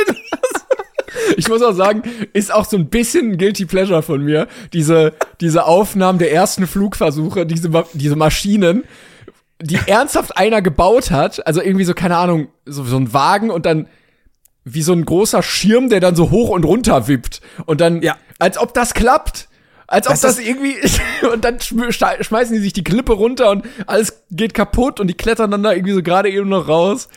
Ich muss auch sagen, ist auch so ein bisschen ein Guilty Pleasure von mir, diese, diese Aufnahmen der ersten Flugversuche, diese, diese Maschinen, die ernsthaft einer gebaut hat, also irgendwie so, keine Ahnung, so, so ein Wagen und dann wie so ein großer Schirm, der dann so hoch und runter wippt. Und dann, Ja. als ob das klappt. Als ob Das das, ist- irgendwie, und dann schmeißen die sich die Klippe runter und alles geht kaputt und die klettern dann da irgendwie so gerade eben noch raus.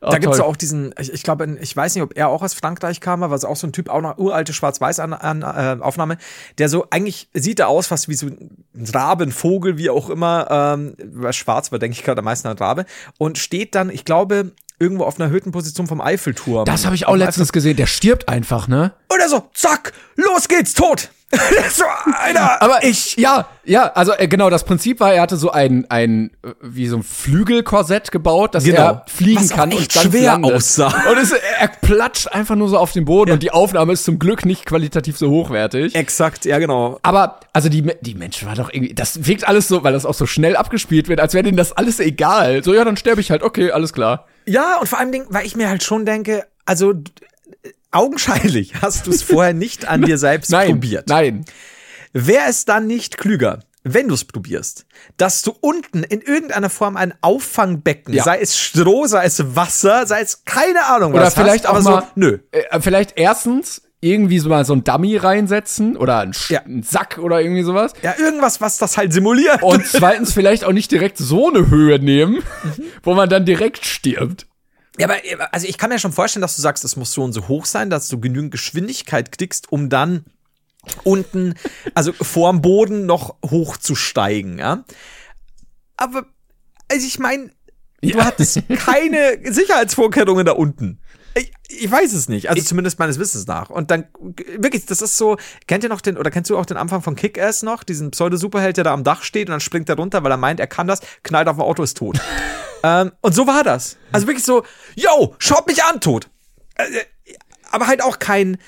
Oh, Da gibt's toll. ja auch diesen, ich, ich glaube, ich weiß nicht, ob er auch aus Frankreich kam, aber es ist auch so ein Typ, auch noch uralte Schwarz-Weiß-Aufnahme, der so, eigentlich sieht er aus fast wie so ein Rabe, ein Vogel, wie auch immer, ähm, schwarz war, denke ich gerade am meisten an Rabe, und steht dann, ich glaube, irgendwo auf einer Höhenposition vom Eiffelturm. Das habe ich auch letztens gesehen. Der stirbt einfach, ne? Oder so, zack, los geht's, tot. so, einer. Aber ich, ja, ja, also äh, genau, das Prinzip war, er hatte so ein, ein, äh, wie so ein Flügelkorsett gebaut, dass Genau. er fliegen Was kann und dann schwer landet. aussah. Und es, er platscht einfach nur so auf den Boden und die Aufnahme ist zum Glück nicht qualitativ so hochwertig. Exakt, ja, genau. Aber, also die, die Menschen war doch irgendwie, das wirkt alles so, weil das auch so schnell abgespielt wird, als wäre denen das alles egal. So, ja, dann sterbe ich halt, okay, alles klar. Ja, und vor allem, weil ich mir halt schon denke, also, augenscheinlich hast du es vorher nicht an dir selbst Nein, probiert. nein. Wäre es dann nicht klüger, wenn du es probierst, dass du unten in irgendeiner Form ein Auffangbecken, Ja. sei es Stroh, sei es Wasser, sei es keine Ahnung Oder was vielleicht hast, auch aber mal, so, nö. Äh, vielleicht erstens irgendwie so mal so ein Dummy reinsetzen oder einen, Ja. Sack oder irgendwie sowas. Ja, irgendwas, was das halt simuliert. Und zweitens vielleicht auch nicht direkt so eine Höhe nehmen, wo man dann direkt stirbt. Ja, aber also ich kann mir schon vorstellen, dass du sagst, es muss so und so hoch sein, dass du genügend Geschwindigkeit kriegst, um dann unten, also vorm Boden noch hochzusteigen, ja. Aber, also ich meine, Du hattest keine Sicherheitsvorkehrungen da unten. Ich, ich weiß es nicht, also zumindest meines Wissens nach. Und dann, wirklich, das ist so, kennt ihr noch den, oder kennst du auch den Anfang von Kick-Ass noch? Diesen Pseudo-Superheld, der da am Dach steht und dann springt er runter, weil er meint, er kann das, knallt auf ein Auto, ist tot. ähm, und so war das. Also wirklich so, yo, schaut mich an, tot. Äh, aber halt auch kein, äh,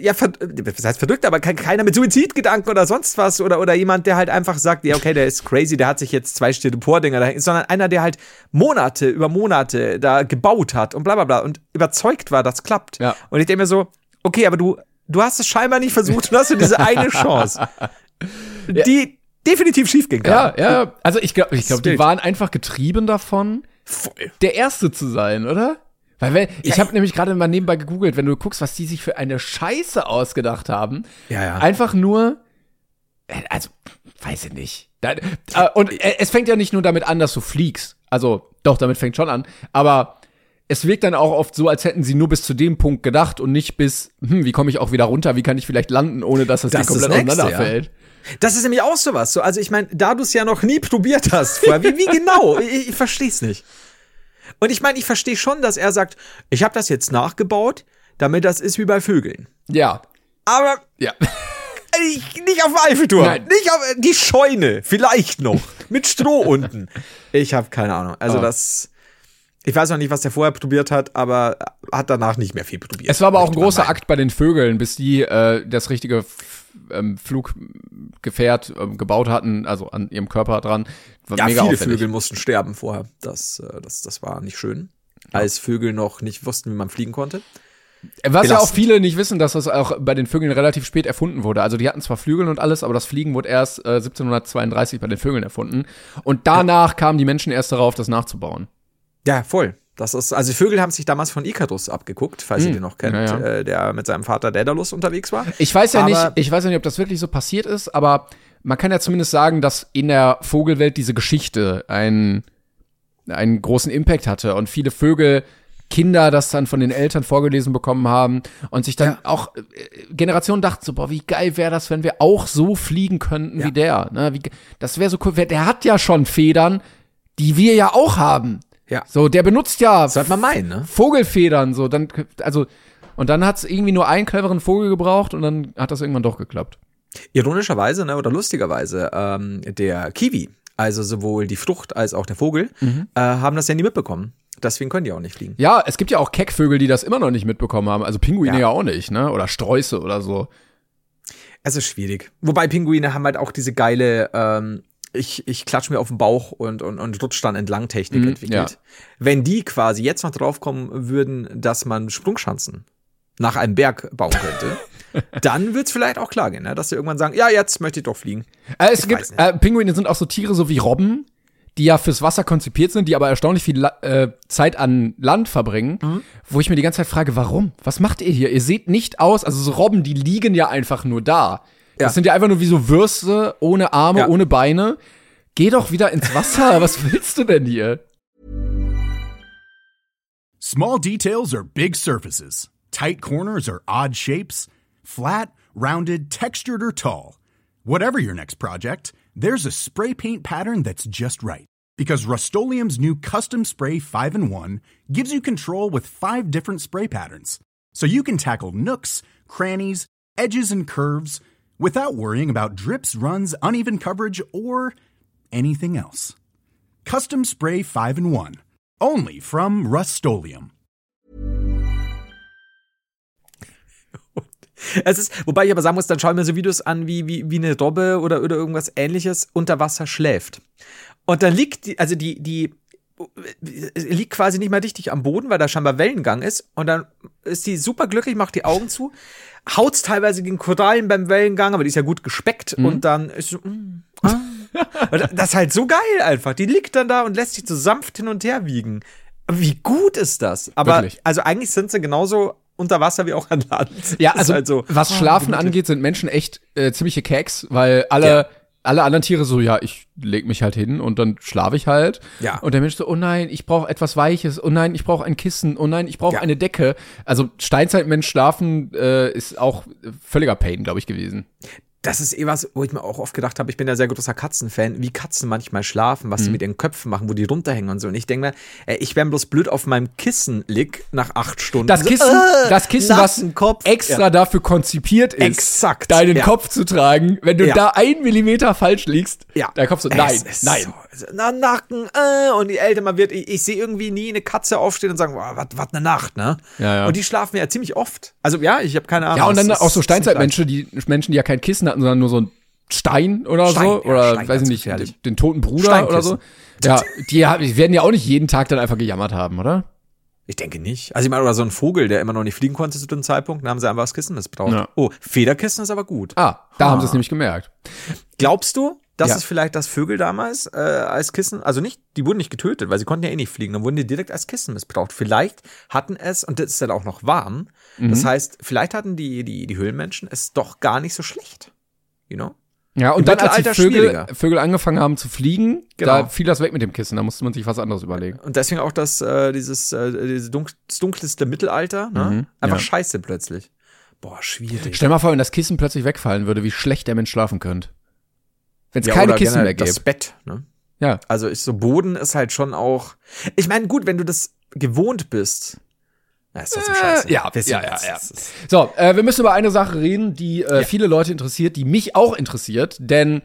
ja, ver was heißt verdrückt, aber kein, keiner mit Suizidgedanken oder sonst was oder, oder jemand, der halt einfach sagt, ja, okay, der ist crazy, der hat sich jetzt zwei Styropor-Dinger da, sondern einer, der halt Monate über Monate da gebaut hat und bla bla bla und überzeugt war, das klappt. Ja. Und ich denke mir so, okay, aber du, du hast es scheinbar nicht versucht, du hast nur diese eine Chance, die definitiv schief ging. Ja, ja. Also ich glaube, ich glaube, die waren einfach getrieben davon, Voll. der Erste zu sein, oder? Weil wenn, ich habe nämlich gerade mal nebenbei gegoogelt, wenn du guckst, was die sich für eine Scheiße ausgedacht haben. Ja, ja. Einfach nur, äh, also, weiß ich nicht. Äh, und äh, es fängt ja nicht nur damit an, dass du fliegst. Also, doch, damit fängt schon an. Aber es wirkt dann auch oft so, als hätten sie nur bis zu dem Punkt gedacht und nicht bis, hm, wie komme ich auch wieder runter, wie kann ich vielleicht landen, ohne dass das, Das komplett das Nächste, auseinanderfällt. Das ist nämlich auch sowas. So, also ich meine, da du es ja noch nie probiert hast vorher, wie, wie genau? Ich, ich verstehe es nicht. Und ich meine, ich verstehe schon, dass er sagt, ich habe das jetzt nachgebaut, damit das ist wie bei Vögeln. Ja, Aber ja. ich, nicht auf dem Eiffelturm, Nein. nicht auf die Scheune, vielleicht noch mit Stroh unten. Ich habe keine Ahnung. Also Oh. das, ich weiß noch nicht, was der vorher probiert hat, aber hat danach nicht mehr viel probiert. Es war aber auch ein großer. Akt bei den Vögeln, bis die äh, das richtige ähm, Fluggefährt ähm, gebaut hatten, also an ihrem Körper dran. War Ja, mega viele aufwendig. Vögel mussten sterben vorher. Das, äh, das, das war nicht schön. Als Vögel noch nicht wussten, wie man fliegen konnte. Was ja auch belastend. viele nicht wissen, dass das auch bei den Vögeln relativ spät erfunden wurde. Also die hatten zwar Flügel und alles, aber das Fliegen wurde erst äh, 1732 bei den Vögeln erfunden. Und danach kamen die Menschen erst darauf, das nachzubauen. Ja, voll. Das ist, also Vögel haben sich damals von Icarus abgeguckt, falls ihr den noch kennt, Hm. ja. Äh, der mit seinem Vater Daedalus unterwegs war. Ich weiß ja Aber- nicht, ich weiß ja nicht, ob das wirklich so passiert ist, aber man kann ja zumindest sagen, dass in der Vogelwelt diese Geschichte einen, einen großen Impact hatte und viele Vögel Kinder das dann von den Eltern vorgelesen bekommen haben und sich dann Ja. auch äh, Generationen dachten so, boah, wie geil wäre das, wenn wir auch so fliegen könnten Ja. wie der. Ne? Wie, das wäre so cool. Der hat ja schon Federn, die wir ja auch haben. Ja. So, der benutzt ja Sollte man meinen, ne? Vogelfedern, so, dann, also, und dann hat's irgendwie nur einen cleveren Vogel gebraucht und dann hat das irgendwann doch geklappt. Ironischerweise, ne, oder lustigerweise, ähm, der Kiwi, also sowohl die Frucht als auch der Vogel, Mhm. äh, haben das ja nie mitbekommen. Deswegen können die auch nicht fliegen. Ja, es gibt ja auch Keckvögel, die das immer noch nicht mitbekommen haben. Also Pinguine ja, Ja. auch nicht, ne? Oder Sträuße oder so. Es ist schwierig. Wobei Pinguine haben halt auch diese geile, ähm, ich, ich klatsch mir auf den Bauch und, und, und rutsch dann entlang Technik Mhm, entwickelt. ja. Wenn die quasi jetzt noch draufkommen würden, dass man Sprungschanzen nach einem Berg bauen könnte, dann wird's vielleicht auch klar gehen, ne? dass sie irgendwann sagen, ja, jetzt möchte ich doch fliegen. Äh, es Ich gibt, äh, Pinguine sind auch so Tiere, so wie Robben, die ja fürs Wasser konzipiert sind, die aber erstaunlich viel äh, Zeit an Land verbringen, Mhm. wo ich mir die ganze Zeit frage, warum? Was macht ihr hier? Ihr seht nicht aus, also so Robben, die liegen ja einfach nur da. Ja. Das sind ja einfach nur wie so Würste, ohne Arme, Ja. ohne Beine. Geh doch wieder ins Wasser. Was willst du denn hier? Small details are big surfaces. Tight corners are odd shapes. Flat, rounded, textured, or tall. Whatever your next project, there's a spray paint pattern that's just right. Because Rust new Custom Spray 5 in 1 gives you control with five different spray patterns. So you can tackle nooks, crannies, edges, and curves without worrying about drips, runs, uneven coverage, or anything else. Custom Spray 5 in 1. Only from Rust Es ist, wobei ich aber sagen muss, dann schaue ich mir so Videos an, wie, wie, wie eine Robbe oder, oder irgendwas ähnliches unter Wasser schläft. Und dann liegt die, also die, die, liegt quasi nicht mal richtig am Boden, weil da scheinbar Wellengang ist. Und dann ist die super glücklich, macht die Augen zu, haut's teilweise gegen Korallen beim Wellengang, aber die ist ja gut gespeckt. Und dann ist so, mm, ah. Das ist halt so geil einfach. Die liegt dann da und lässt sich so sanft hin und her wiegen. Wie gut ist das? Aber Wirklich. also eigentlich sind sie genauso unter Wasser wie auch an Land. Ja, also halt so, was oh, Schlafen Güte. angeht, sind Menschen echt äh, ziemliche Keks, weil alle Ja. Alle anderen Tiere so, ja, ich leg mich halt hin und dann schlafe ich halt. Ja. Und der Mensch so, oh nein, ich brauche etwas Weiches, oh nein, ich brauche ein Kissen, oh nein, ich brauche Ja. eine decke. Also Steinzeitmensch schlafen äh, ist auch völliger Pain, glaube ich, gewesen. Das ist eh was, wo ich mir auch oft gedacht habe, ich bin ja sehr großer Katzenfan, wie Katzen manchmal schlafen, was sie mit ihren Köpfen machen, wo die runterhängen und so. Und ich denke mir, ey, ich wäre bloß blöd auf meinem Kissen lieg nach acht Stunden. Das So, Kissen, äh, das Kissen, was Kopf. extra Ja. dafür konzipiert ist, Exakt, deinen ja. Kopf zu tragen. Wenn du Ja. da ein Millimeter falsch liegst, Ja. kommst du, Es nein, nein. So, na, Nacken, äh, und je älter man wird, ich, ich sehe irgendwie nie eine Katze aufstehen und sagen, was was eine Nacht, ne? Ja, ja. Und die schlafen ja ziemlich oft. Also ja, ich habe keine Ahnung. Ja, und dann auch so Steinzeitmenschen, die Menschen, die ja kein Kissen hatten, sondern nur so ein Stein oder Stein, so. ja, oder Stein, weiß ich nicht, den, den toten Bruder oder so. Ja, die, die werden ja auch nicht jeden Tag dann einfach gejammert haben, oder? Ich denke nicht. Also ich meine, oder so ein Vogel, der immer noch nicht fliegen konnte zu dem Zeitpunkt, da haben sie einfach das Kissen missbraucht. Ja. Oh, Federkissen ist aber gut. Ah, da haben sie es nämlich gemerkt. Glaubst du, dass Ja. es vielleicht das Vögel damals äh, als Kissen, also nicht, die wurden nicht getötet, weil sie konnten ja eh nicht fliegen, dann wurden die direkt als Kissen missbraucht. Vielleicht hatten es, und das ist dann auch noch warm, das Mhm. heißt, vielleicht hatten die, die, die Höhlenmenschen es doch gar nicht so schlecht. You know? Ja, und Im dann, als die Vögel. Vögel angefangen haben zu fliegen, Genau. da fiel das weg mit dem Kissen. Da musste man sich was anderes überlegen. Und deswegen auch das, äh, dieses, äh, dieses dunk das dunkelste Mittelalter, ne? Mhm, Einfach ja. scheiße plötzlich. Boah, schwierig. Stell mal vor, wenn das Kissen plötzlich wegfallen würde, wie schlecht der Mensch schlafen könnte. Wenn es Ja, keine Kissen mehr Das gäbe. Bett, ne? Ja. Also ich so Boden ist halt schon auch. Ich meine, gut, wenn du das gewohnt bist. Ja, ist trotzdem scheiße. Äh, ja, Wisst ja, ja, das ja. ist- So, äh, wir müssen über eine Sache reden, die äh, viele Leute interessiert, die mich auch interessiert, denn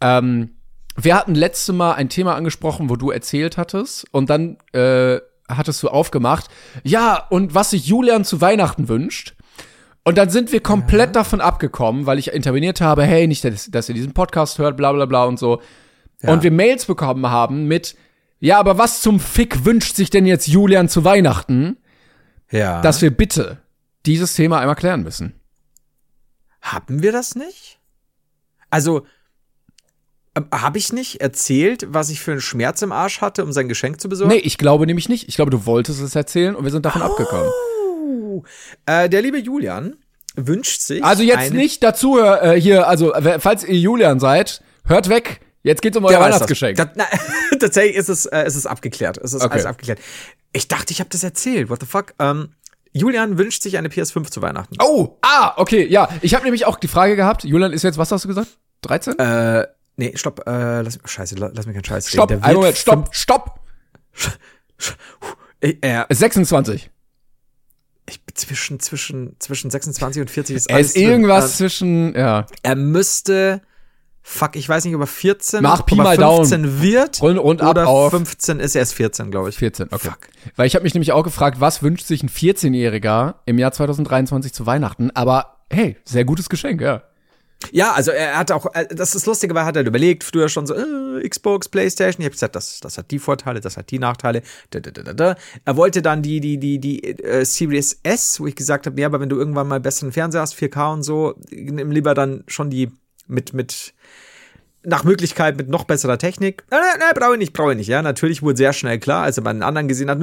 ähm, wir hatten letzte Mal ein Thema angesprochen, wo du erzählt hattest und dann äh, hattest du aufgemacht, ja, und was sich Julian zu Weihnachten wünscht. Und dann sind wir komplett davon abgekommen, weil ich interveniert habe, hey, nicht, dass, dass ihr diesen Podcast hört, bla bla bla und so. Und wir Mails bekommen haben mit, ja, aber was zum Fick wünscht sich denn jetzt Julian zu Weihnachten? Ja. dass wir bitte dieses Thema einmal klären müssen. Haben wir das nicht? Also, ähm, habe ich nicht erzählt, was ich für einen Schmerz im Arsch hatte, um sein Geschenk zu besorgen? Nee, ich glaube nämlich nicht. Ich glaube, du wolltest es erzählen und wir sind davon abgekommen. Äh, der liebe Julian wünscht sich. Also jetzt nicht dazu äh, hier, also falls ihr Julian seid, hört weg. Jetzt geht's um euer Weihnachtsgeschenk. Das. Na, tatsächlich ist es, äh, ist es abgeklärt. Es ist Okay. alles abgeklärt. Ich dachte, ich habe das erzählt. What the fuck? Ähm, Julian wünscht sich eine PS5 zu Weihnachten. Oh, ah, okay, ja. Ich habe nämlich auch die Frage gehabt. Julian ist jetzt, was hast du gesagt? 13? Äh, nee, stopp. Äh, lass, scheiße, la- lass mich keinen Scheiß stopp, einen Moment, stopp, stopp. fünf- Äh, er, 26. ich, zwischen, zwischen, zwischen 26 und 40 ist Er alles ist drin. irgendwas zwischen, ja. Er müsste, fuck, ich weiß nicht, ob er 14 Mach Pi er mal Daumen. 15 wird. Rund- rund ab oder auf- 15 ist er erst 14, glaube ich. 14, okay. Fuck. Weil ich habe mich nämlich auch gefragt, was wünscht sich ein 14-Jähriger im Jahr 2023 zu Weihnachten? Aber hey, sehr gutes Geschenk, ja. Ja, also er hat auch, äh, das ist lustig, weil er hat halt überlegt, früher schon so, äh, Xbox, Playstation, ich habe gesagt, das, das hat die Vorteile, das hat die Nachteile, da, da, da, da, da. Er wollte dann die, die, die, die äh, Series S, wo ich gesagt habe, ja, aber wenn du irgendwann mal besseren Fernseher hast, 4K und so, nimm lieber dann schon die mit, mit, nach Möglichkeit mit noch besserer Technik. Nein, nein, nein, brauche ich nicht, brauche ich nicht. Ja, natürlich wurde sehr schnell klar, als er bei den anderen gesehen hat,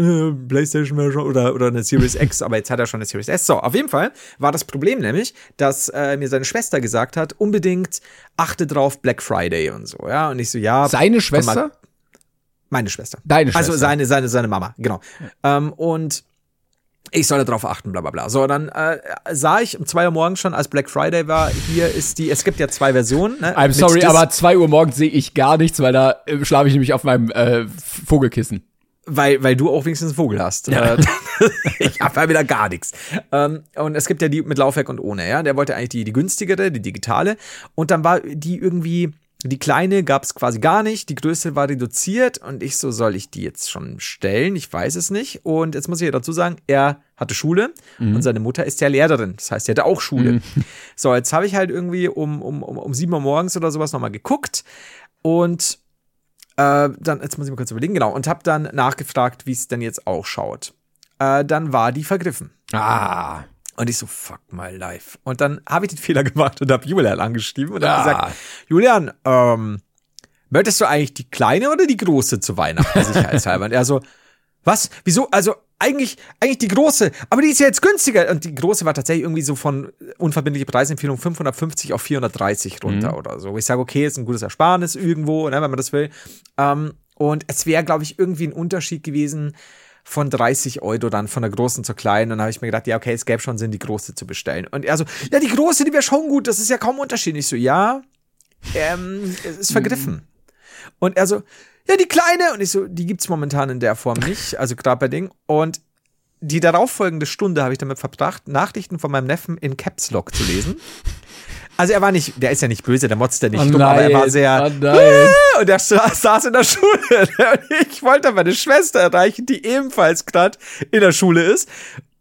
PlayStation wäre schon oder, oder eine Series X, aber jetzt hat er schon eine Series S. So, auf jeden Fall war das Problem nämlich, dass äh, mir seine Schwester gesagt hat, unbedingt achte drauf Black Friday und so. Ja, und ich so, ja. Seine Schwester? Meine Schwester. Deine Schwester. Also seine, seine, seine Mama, genau. Ähm, und ich soll darauf achten, bla bla bla. So, dann äh, sah ich um zwei Uhr morgens schon, als Black Friday war, hier ist die, es gibt ja zwei Versionen. Ne, I'm sorry, Dis- aber 2 Uhr morgens sehe ich gar nichts, weil da äh, schlafe ich nämlich auf meinem äh, Vogelkissen. Weil, weil du auch wenigstens einen Vogel hast. Ja. Äh, ich habe ja wieder gar nichts. Ähm, und es gibt ja die mit Laufwerk und ohne, ja. Der wollte eigentlich die, die günstigere, die digitale. Und dann war die irgendwie, die kleine gab es quasi gar nicht, die größte war reduziert und ich so, soll ich die jetzt schon stellen? Ich weiß es nicht. Und jetzt muss ich ja dazu sagen, er hatte Schule und seine Mutter ist ja Lehrerin. Das heißt, er hatte auch Schule. So, jetzt habe ich halt irgendwie um, um, um, um sieben Uhr morgens oder sowas nochmal geguckt und äh, dann, jetzt muss ich mal kurz überlegen, genau, und habe dann nachgefragt, wie es denn jetzt ausschaut. Äh, dann war die vergriffen. Ah. Und ich so, fuck my life. Und dann habe ich den Fehler gemacht und habe Julian angeschrieben und Ah. habe gesagt, Julian, ähm, möchtest du eigentlich die kleine oder die große zu Weihnachten sicherheitshalber? Und er so, was? Wieso? Also eigentlich, eigentlich die große, aber die ist ja jetzt günstiger. Und die große war tatsächlich irgendwie so von unverbindliche Preisempfehlung 550 auf 430 runter oder so. Ich sage, okay, ist ein gutes Ersparnis irgendwo, ne, wenn man das will. Ähm, und es wäre, glaube ich, irgendwie ein Unterschied gewesen von 30 Euro dann von der großen zur kleinen. Und dann habe ich mir gedacht, ja, okay, es gäbe schon Sinn, die große zu bestellen. Und er so, ja, die große, die wäre schon gut, das ist ja kaum Unterschied. Ich so, ja, ähm, es ist vergriffen. Und er so, ja, die kleine. Und ich so, die gibt's momentan in der Form nicht, also gerade bei Ding. Und die darauffolgende Stunde habe ich damit verbracht, Nachrichten von meinem Neffen in Caps Lock zu lesen. Also er war nicht, der ist ja nicht böse, der motzt ja nicht Oh dumm, aber er war nein, sehr, oh nein. und er sa- saß in der Schule. Ich wollte meine Schwester erreichen, die ebenfalls gerade in der Schule ist.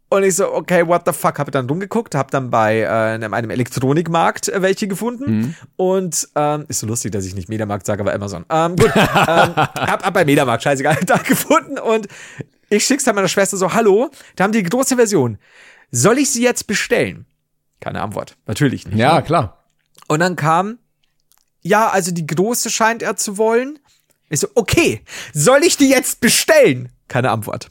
Und ich so, okay, what the fuck, habe dann rumgeguckt, habe dann bei äh, einem Elektronikmarkt äh, welche gefunden. Und ähm, ist so lustig, dass ich nicht Mediamarkt sage, aber Amazon. Ähm, gut, ähm, hab, hab bei Mediamarkt, scheißegal, da gefunden. Und ich schick's dann meiner Schwester so, hallo, da haben die große Version. Soll ich sie jetzt bestellen? Keine Antwort. Natürlich nicht. Ja, klar. Und dann kam, ja, also die große scheint er zu wollen. Ich so, okay, soll ich die jetzt bestellen? Keine Antwort.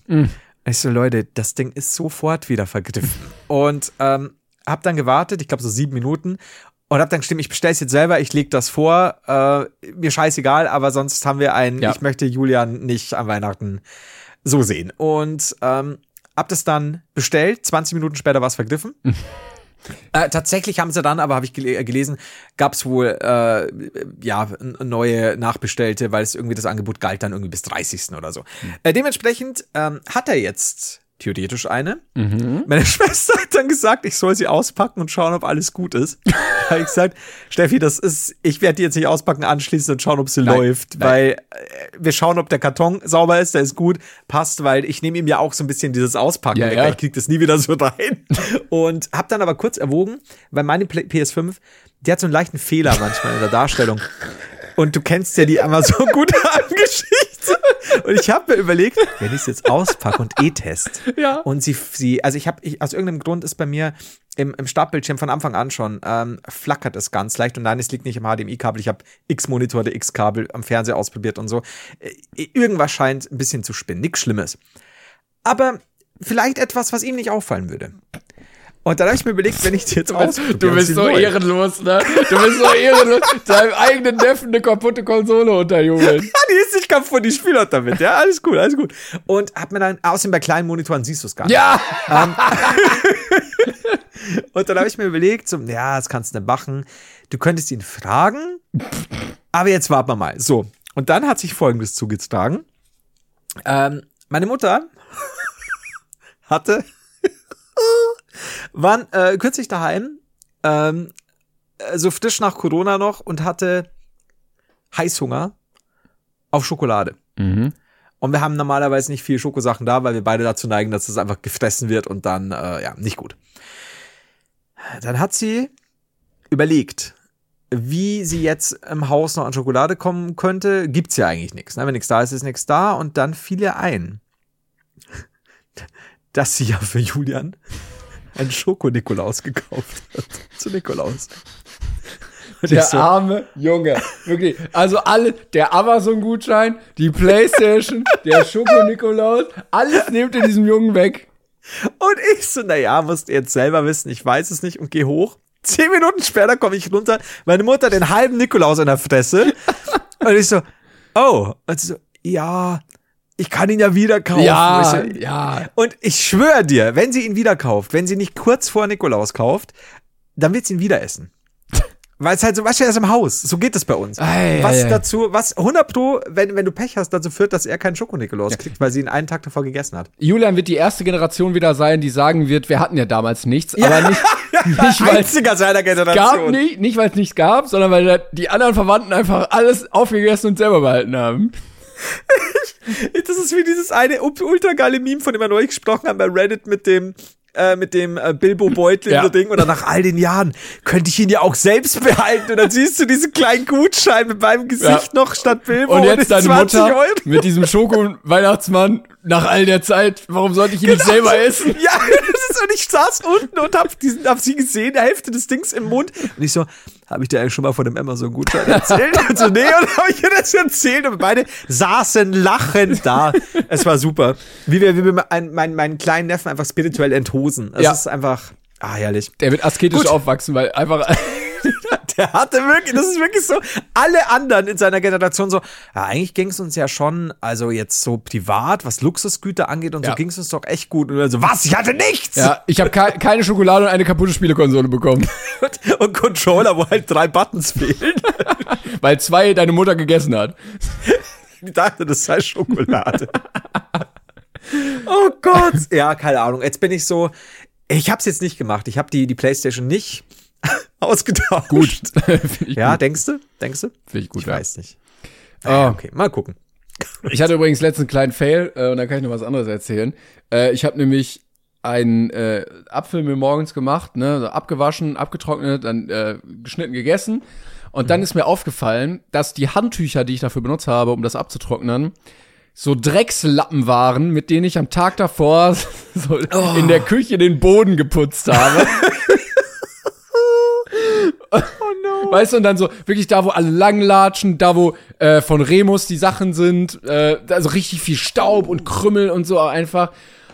Ich so, Leute, das Ding ist sofort wieder vergriffen. Und ähm, hab dann gewartet, ich glaube so sieben Minuten. Und hab dann gestimmt, ich bestell's jetzt selber, ich leg das vor. Äh, mir scheißegal, aber sonst haben wir einen, Ja. ich möchte Julian nicht an Weihnachten so sehen. Und ähm, hab das dann bestellt, 20 Minuten später war es vergriffen. Äh, tatsächlich haben sie dann, aber habe ich gele äh, gelesen, gab es wohl äh, ja neue Nachbestellte, weil es irgendwie das Angebot galt dann irgendwie bis 30. oder so. Äh, dementsprechend ähm, hat er jetzt theoretisch eine. Meine Schwester hat dann gesagt, ich soll sie auspacken und schauen, ob alles gut ist. da habe ich gesagt, Steffi, das ist, ich werde die jetzt nicht auspacken, anschließen und schauen, ob sie Nein, läuft, nein. weil äh, wir schauen, ob der Karton sauber ist, der ist gut, passt, weil ich nehme ihm ja auch so ein bisschen dieses Auspacken Ja, weg, ja. ich krieg das nie wieder so rein. Und hab dann aber kurz erwogen, weil meine Play- PS5, die hat so einen leichten Fehler manchmal in der Darstellung. Und du kennst ja die Amazon gute Geschichte. Und ich habe mir überlegt, wenn ich es jetzt auspacke und E-Test. Ja. Und sie, sie, also ich habe, ich, aus irgendeinem Grund ist bei mir im, im Startbildschirm von Anfang an schon, ähm, flackert es ganz leicht. Und nein, es liegt nicht im HDMI-Kabel. Ich habe X-Monitore, X-Kabel am Fernseher ausprobiert und so. Äh, Irgendwas scheint ein bisschen zu spinnen. Nichts Schlimmes. Aber vielleicht etwas, was ihm nicht auffallen würde. Und dann habe ich mir überlegt, wenn ich die jetzt ausprobiere. Du bist so neu- ehrenlos, ne? Du bist so ehrenlos, deinem eigenen Neffen eine kaputte Konsole unterjubeln. Ja, die ist nicht kaputt, die spielt damit. Ja, alles gut, alles gut. Und hab mir dann, außerdem bei kleinen Monitoren siehst du es gar nicht. Ja! Und dann habe ich mir überlegt, so, ja, das kannst du nicht machen. Du könntest ihn fragen, aber jetzt warten wir mal. So, und dann hat sich Folgendes zugetragen. Ähm, meine Mutter hatte, waren äh, kürzlich daheim, ähm, äh, so frisch nach Corona noch und hatte Heißhunger auf Schokolade. Mhm. Und wir haben normalerweise nicht viel Schokosachen da, weil wir beide dazu neigen, dass es einfach gefressen wird und dann, äh, ja, nicht gut. Dann hat sie überlegt, wie sie jetzt im Haus noch an Schokolade kommen könnte. Gibt's ja eigentlich nichts. Ne? Wenn nichts da ist, ist nichts da. Und dann fiel ihr ein, dass sie ja für Julian einen Schoko-Nikolaus gekauft hat. Zu Nikolaus. Und Der so, arme Junge. Wirklich. Also alle, der Amazon-Gutschein, die Playstation, der Schoko-Nikolaus, alles nehmt ihr diesem Jungen weg. Und ich so, naja, musst du jetzt selber wissen, ich weiß es nicht und geh hoch. Zehn Minuten später komme ich runter, meine Mutter den halben Nikolaus in der Fresse. und ich so, oh. Und sie so, ja, ich kann ihn ja wieder kaufen. Ja, Und ich ja. Und ich schwöre dir, wenn sie ihn wieder kauft, wenn sie nicht kurz vor Nikolaus kauft, dann wird sie ihn wieder essen. Weil es halt so, weißt du, er ist im Haus. So geht es bei uns. Ei, was ei, dazu, was 100 pro, wenn, wenn du Pech hast, dazu führt, dass er keinen Schoko-Nikolaus kriegt, weil sie ihn einen Tag davor gegessen hat. Julian wird die erste Generation wieder sein, die sagen wird, wir hatten ja damals nichts, aber nicht, nicht weil Einziger seiner gab, nicht, nicht weil es nichts gab, sondern weil die anderen Verwandten einfach alles aufgegessen und selber behalten haben. Das ist wie dieses eine ultra geile Meme, von dem wir neulich gesprochen haben bei Reddit mit dem äh, mit dem äh, Bilbo Beutel Ja. so Ding oder nach all den Jahren könnte ich ihn ja auch selbst behalten und dann siehst du diesen kleinen Gutschein mit meinem Gesicht Ja. noch statt Bilbo Und jetzt deine 20 Mutter Euro. mit diesem Schoko-Weihnachtsmann nach all der Zeit, warum sollte ich ihn nicht selber essen? Ja, und ich saß unten und hab, diesen, hab sie gesehen, der Hälfte des Dings im Mund. Und ich so, habe ich dir eigentlich schon mal von dem Amazon-Gutschein erzählt? Und so, nee, und habe ich ihr das erzählt. Und beide saßen lachend da. Es war super. Wie wir, wie wir meinen, meinen, meinen kleinen Neffen einfach spirituell enthosen. Es Ja. ist einfach, ah, herrlich. Der wird asketisch Gut. aufwachsen, weil einfach Der hatte wirklich, das ist wirklich so, alle anderen in seiner Generation so, ja, eigentlich ging es uns ja schon, also jetzt so privat, was Luxusgüter angeht und Ja. so ging es uns doch echt gut. Und er so, was? Ich hatte nichts! Ja, ich habe ke keine Schokolade und eine kaputte Spielekonsole bekommen, Und, und Controller, wo halt drei Buttons fehlen. weil zwei deine Mutter gegessen hat. Ich dachte, das sei Schokolade. oh Gott. Ja, keine Ahnung. Jetzt bin ich so, ich hab's jetzt nicht gemacht. Ich habe die, die Playstation nicht ausgetauscht. Gut. Ja, gut. denkst du? Denkst du? Finde ich gut. Ich ja. weiß nicht. Ah. Okay, mal gucken. Ich hatte übrigens letztens einen kleinen Fail äh, und da kann ich noch was anderes erzählen. Äh, ich habe nämlich einen äh, Apfel mir morgens gemacht, ne, so abgewaschen, abgetrocknet, dann äh, geschnitten, gegessen. Und dann ist mir aufgefallen, dass die Handtücher, die ich dafür benutzt habe, um das abzutrocknen, so Dreckslappen waren, mit denen ich am Tag davor so in der Küche den Boden geputzt habe. Weißt du, und dann so wirklich da, wo alle langlatschen, da, wo äh, von Remus die Sachen sind, äh, also richtig viel Staub und Krümmel und so einfach.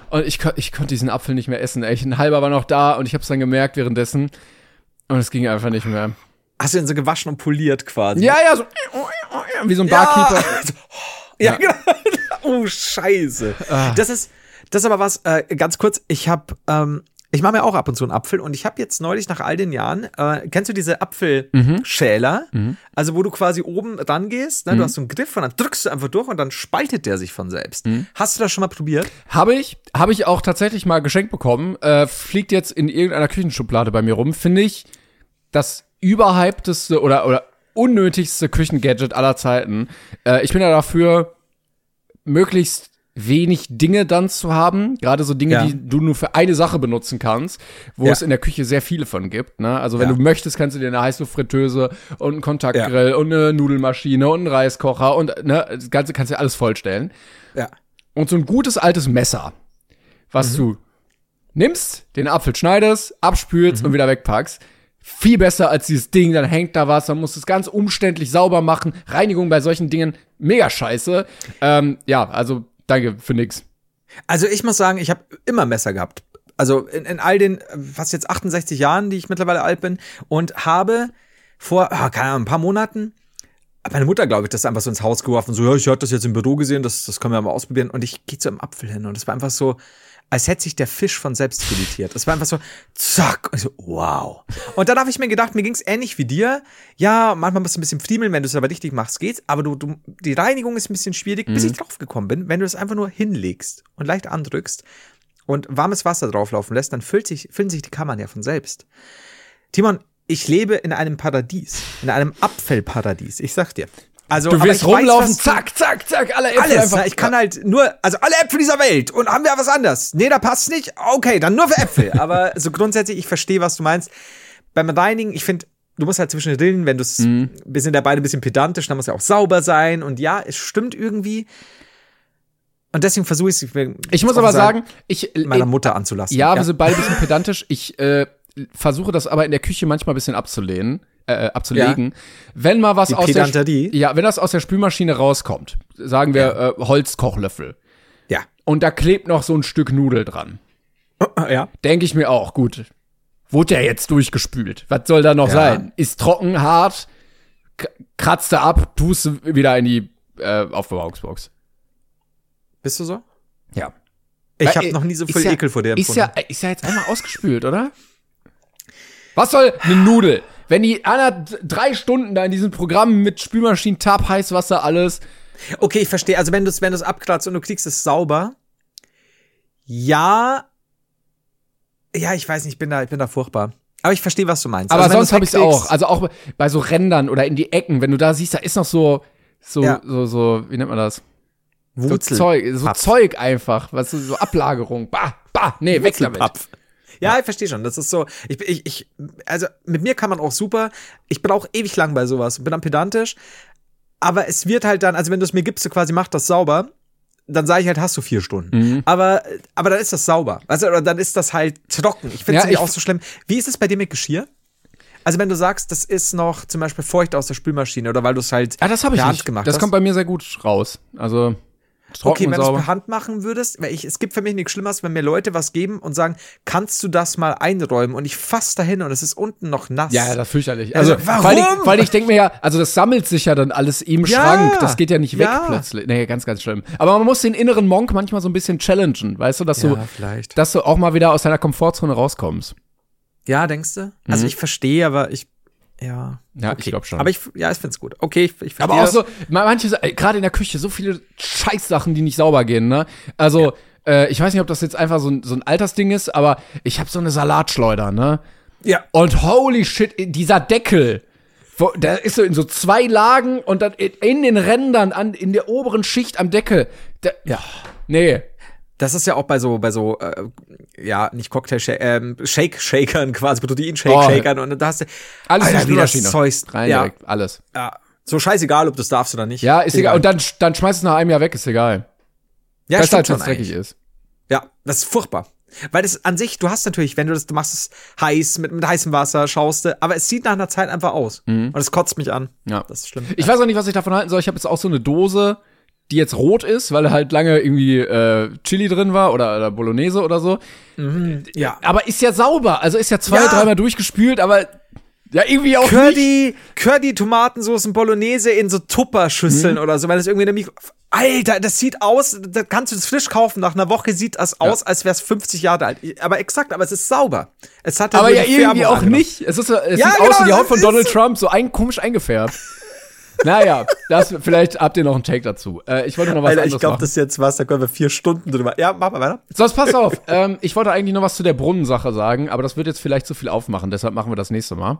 Und ich, ich konnte diesen Apfel nicht mehr essen. Echt, ein halber war noch da und ich habe es dann gemerkt währenddessen. Und es ging einfach nicht mehr. Hast du den so gewaschen und poliert quasi? Ja, ja, so wie so ein Barkeeper. Ja, genau. Oh, scheiße. Ah. Das ist, das ist aber was, äh, ganz kurz, ich habe, ähm, ich mache mir auch ab und zu einen Apfel und ich habe jetzt neulich nach all den Jahren, äh, kennst du diese Apfelschäler? Mhm. Also wo du quasi oben rangehst, ne, du hast so einen Griff und dann drückst du einfach durch und dann spaltet der sich von selbst. Mhm. Hast du das schon mal probiert? Habe ich, habe ich auch tatsächlich mal geschenkt bekommen. Äh, fliegt jetzt in irgendeiner Küchenschublade bei mir rum. Finde ich das überhypteste oder, oder unnötigste Küchengadget aller Zeiten. Äh, ich bin ja dafür, möglichst wenig Dinge dann zu haben, gerade so Dinge, Ja. die du nur für eine Sache benutzen kannst, wo Ja. es in der Küche sehr viele von gibt. Ne? Also wenn Ja. du möchtest, kannst du dir eine Heißluftfritteuse und einen Kontaktgrill und eine Nudelmaschine und einen Reiskocher und ne, das Ganze kannst du alles vollstellen Ja. und so ein gutes altes Messer, was du nimmst, den Apfel schneidest, abspülst und wieder wegpackst. Viel besser als dieses Ding, dann hängt da was, dann musst du es ganz umständlich sauber machen. Reinigung bei solchen Dingen, mega scheiße. Ähm, ja, also danke für nix. Also ich muss sagen, ich habe immer Messer gehabt. Also in, in all den, fast jetzt 68 Jahren, die ich mittlerweile alt bin und habe vor, ah, keine Ahnung, ein paar Monaten, meine Mutter, glaube ich, das einfach so ins Haus geworfen. So, ja, ich hatte das jetzt im Büro gesehen, das, das können wir mal ausprobieren. Und ich gehe zu einem Apfel hin und es war einfach so, als hätte sich der Fisch von selbst filetiert. Es war einfach so, zack. Und so, wow. Und dann habe ich mir gedacht, mir ging's ähnlich wie dir. Ja, manchmal musst du ein bisschen friemeln, wenn du es aber richtig machst, geht's. Aber du, du, die Reinigung ist ein bisschen schwierig, bis ich drauf gekommen bin. Wenn du es einfach nur hinlegst und leicht andrückst und warmes Wasser drauflaufen lässt, dann füllt sich, füllen sich die Kammern ja von selbst. Timon, ich lebe in einem Paradies, in einem Apfelparadies. Ich sag dir. Also, Du wirst weiß, rumlaufen, du- zack, zack, zack, alle Äpfel alles. einfach. Ich kann halt nur, also alle Äpfel dieser Welt und haben wir was anderes. Nee, da passt nicht. Okay, dann nur für Äpfel. Aber so grundsätzlich, ich verstehe, was du meinst. Beim Reinigen, ich finde, du musst halt zwischen den Rillen, wenn du es, Mhm. wir sind ja beide ein bisschen pedantisch, dann muss ja auch sauber sein. Und ja, es stimmt irgendwie. Und deswegen versuche ich es ich muss aber sagen, ich meiner Mutter anzulassen. Ja, wir sind beide ein bisschen pedantisch. Ich äh, versuche das aber in der Küche manchmal ein bisschen abzulehnen, äh, abzulegen. Wenn mal was Die aus der ja, wenn das aus der Spülmaschine rauskommt, sagen wir äh, Holzkochlöffel ja. und da klebt noch so ein Stück Nudel dran, Ja. denke ich mir auch, gut, wurde der jetzt durchgespült? Was soll da noch Ja. sein? Ist trocken, hart, kratzt er ab, tust wieder in die äh, Aufbewahrungsbox. Bist du so? Ja. Ich habe äh, noch nie so viel ja, Ekel vor der Ist ja, ist ja jetzt einmal ausgespült, oder? Was soll eine Nudel? Wenn die einer drei Stunden da in diesem Programm mit Spülmaschinen, Tab, Heißwasser, alles. Okay, ich verstehe. Also wenn du es wenn du's abkratzt und du kriegst es sauber, ja, ja, ich weiß nicht, ich bin da, ich bin da furchtbar. Aber ich verstehe, was du meinst. Aber Also sonst habe ich es auch. Also auch bei so Rändern oder in die Ecken, wenn du da siehst, da ist noch so, so, Ja. so, so, wie nennt man das? So Wurzel. Zeug, so. Zeug einfach, was so, so Ablagerung. Bah, bah, nee, weg damit. Ja, ich verstehe schon. Das ist so, ich, ich, ich, also mit mir kann man auch super. Ich brauche ewig lang bei sowas. Bin dann pedantisch. Aber es wird halt dann, also wenn du es mir gibst, so quasi mach das sauber, dann sage ich halt, hast du vier Stunden. Mhm. Aber, aber dann ist das sauber. Also, dann ist das halt trocken. Ich finde es Ja, nicht auch so schlimm. Wie ist es bei dir mit Geschirr? Also wenn du sagst, das ist noch zum Beispiel feucht aus der Spülmaschine oder weil du es halt Ja, das habe ich nicht. gemacht das hast. kommt bei mir sehr gut raus. Also trocken okay, wenn du es per Hand machen würdest, weil ich, es gibt für mich nichts Schlimmeres, wenn mir Leute was geben und sagen, kannst du das mal einräumen? Und ich fass dahin und es ist unten noch nass. Ja, ja, das ist fürchterlich. Also, Also, warum? Allem, vor allem ich denke mir ja, also das sammelt sich ja dann alles im Ja, Schrank. Das geht ja nicht weg ja. plötzlich. Nee, ganz, ganz schlimm. Aber man muss den inneren Monk manchmal so ein bisschen challengen, weißt du, dass du, Ja, vielleicht. dass du auch mal wieder aus deiner Komfortzone rauskommst. Ja, denkst du? Also ich verstehe, aber ich, ja. Ja, ich okay. glaub schon. Aber ich, ja, ich find's gut. Okay, ich, ich. Aber auch so, ma- manche, gerade in der Küche, so viele Scheißsachen, die nicht sauber gehen, ne? Also, äh, ich weiß nicht, ob das jetzt einfach so ein, so ein Altersding ist, aber ich habe so eine Salatschleuder, ne? Ja. Und holy shit, dieser Deckel, wo, der ist so in so zwei Lagen und dann in, den Rändern, an, in der oberen Schicht am Deckel. Der, Ja. Nee. Das ist ja auch bei so, bei so, äh, ja, nicht Cocktail, ähm, Shake-Shakern quasi, Protein-Shake-Shakern und da hast du Alles in Alter, die wie das Spülmaschine. Zeug, Rein ja, direkt, alles. ja, so scheißegal, ob du es darfst oder nicht. Ja, ist egal. Und dann, dann schmeißt es nach einem Jahr weg, ist egal. ja, Besser als wenn es dreckig ist. Ja, das ist furchtbar. Weil das an sich, du hast natürlich, wenn du das, du machst es heiß, mit, mit heißem Wasser, schaust du, aber es sieht nach einer Zeit einfach aus. Und es kotzt mich an. Ja. Das ist schlimm. Ich weiß auch nicht, was ich davon halten soll. Ich habe jetzt auch so eine Dose, die jetzt rot ist, weil halt lange irgendwie äh, Chili drin war oder, oder Bolognese oder so. ja. Aber ist ja sauber. Also ist ja zwei, Ja. dreimal durchgespült, aber ja, irgendwie auch nicht. Curdy, Curdy Tomatensoßen Bolognese in so Tupperschüsseln Mhm. oder so, weil das irgendwie Mikro. Alter, das sieht aus, da kannst du das frisch kaufen. Nach einer Woche sieht das aus, als wäre es 50 Jahre alt. Aber exakt, aber es ist sauber. Es hat Aber ja, irgendwie Färbung auch angenommen. nicht. Es, ist, es Ja, sieht genau, aus wie die Haut von Donald. Trump, so ein komisch eingefärbt. naja, das, vielleicht habt ihr noch einen Take dazu. Äh, ich wollte noch was Alter, anderes ich glaube, das ist jetzt was, da können wir vier Stunden drüber. Ja, mach mal weiter. Sonst pass auf. ähm, ich wollte eigentlich noch was zu der Brunnensache sagen, aber das wird jetzt vielleicht zu viel aufmachen, deshalb machen wir das nächste Mal.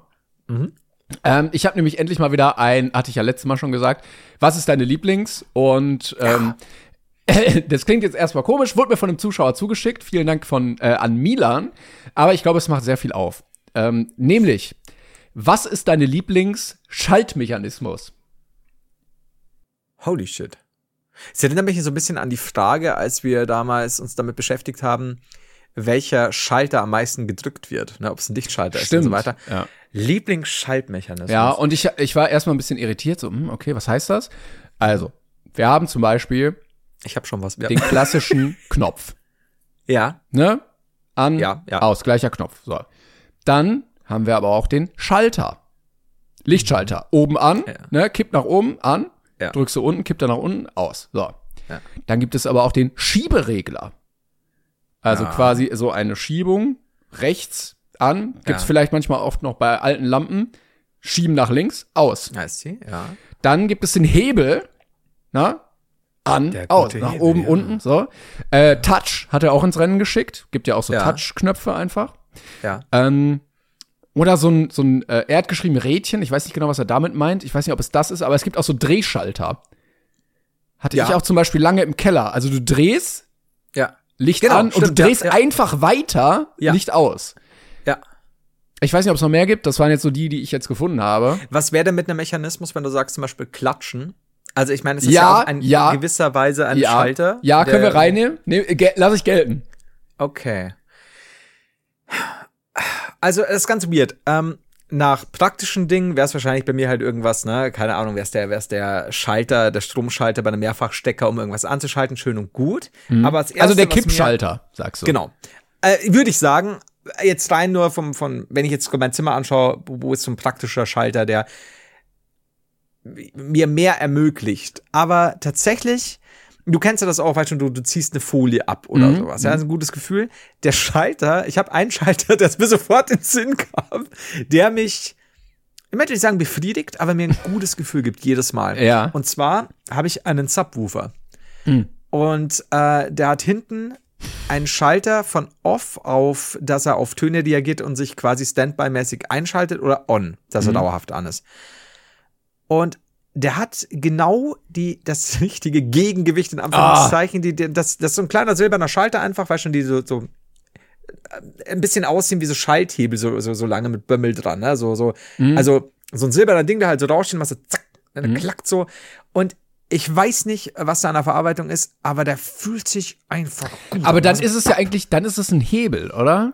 Ähm, ich habe nämlich endlich mal wieder ein, hatte ich ja letztes Mal schon gesagt, was ist deine Lieblings? Und ähm, das klingt jetzt erstmal komisch, wurde mir von einem Zuschauer zugeschickt. Vielen Dank von äh, an Milan. Aber ich glaube, es macht sehr viel auf. Ähm, nämlich, was ist deine Lieblings-Schaltmechanismus? Holy shit. Es erinnert mich so ein bisschen an die Frage, als wir damals uns damit beschäftigt haben, welcher Schalter am meisten gedrückt wird, ne, ob es ein Lichtschalter ist und so weiter. Ja. Lieblingsschaltmechanismus. Ja, und ich, ich war erstmal ein bisschen irritiert, so, hm, okay, was heißt das? Also, wir haben zum Beispiel ich habe schon was. Ja. den klassischen Knopf. ja. Ne? An, Ja, ja. aus, gleicher Knopf. So. Dann haben wir aber auch den Schalter. Lichtschalter. Oben an, Ja. ne, kippt nach oben, an, Ja. drückst du unten, kippt er nach unten, aus. So. Ja. Dann gibt es aber auch den Schieberegler. Also Ja. quasi so eine Schiebung rechts an, gibt's Ja. vielleicht manchmal oft noch bei alten Lampen, schieben nach links, aus. Heißt sie? Ja. Dann gibt es den Hebel, na, an, aus, nach Hebel, oben, unten, so. Äh, Touch hat er auch ins Rennen geschickt. Gibt ja auch so. Touch-Knöpfe einfach. Ja. Ähm, oder so ein, so ein äh, er hat geschrieben Rädchen. Ich weiß nicht genau, was er damit meint. Ich weiß nicht, ob es das ist, aber es gibt auch so Drehschalter. Hatte Ja. ich auch zum Beispiel lange im Keller. Also du drehst Ja. Licht Genau, an und stimmt, du drehst ja, einfach weiter Ja. Licht aus. Ja. Ich weiß nicht, ob es noch mehr gibt. Das waren jetzt so die, die ich jetzt gefunden habe. Was wäre denn mit einem Mechanismus, wenn du sagst zum Beispiel klatschen? Also ich meine, es ist Ja, ja, auch ein ja. gewisser Weise ein ja, Schalter. ja, können wir reinnehmen? Gel lass ich gelten. Okay. Also, das ist ganz weird. Ähm, nach praktischen Dingen wäre es wahrscheinlich bei mir halt irgendwas, ne, keine Ahnung, wär's der, wär's der Schalter, der Stromschalter bei einem Mehrfachstecker, um irgendwas anzuschalten, schön und gut. Aber als Also der was mir- Kippschalter, sagst du. Genau. Äh, Würde ich sagen, jetzt rein nur vom, von, wenn ich jetzt mein Zimmer anschaue, wo ist so ein praktischer Schalter, der mir mehr ermöglicht. Aber tatsächlich, du kennst ja das auch, weißt du, du, du ziehst eine Folie ab oder Mhm, sowas. Ja, das ist ein gutes Gefühl. Der Schalter, ich habe einen Schalter, der mir sofort in den Sinn kam, der mich, ich möchte nicht sagen befriedigt, aber mir ein gutes Gefühl gibt jedes Mal. Ja. Und zwar habe ich einen Subwoofer. Mhm. Und äh, der hat hinten einen Schalter von off auf, dass er auf Töne reagiert und sich quasi standby-mäßig einschaltet oder on, dass Mhm. er dauerhaft an ist. Und der hat genau die, das richtige Gegengewicht in Anführungszeichen, die, die, das, das ist so ein kleiner silberner Schalter einfach, weil schon die so, so äh, ein bisschen aussehen wie so Schalthebel, so, so, so lange mit Bömmel dran, ne? So, so, also so ein silberner Ding, der halt so raussteht, machst du zack, dann klackt so. Und ich weiß nicht, was da an der Verarbeitung ist, aber der fühlt sich einfach gut. Aber an. dann ist es ja eigentlich, dann ist es ein Hebel, oder?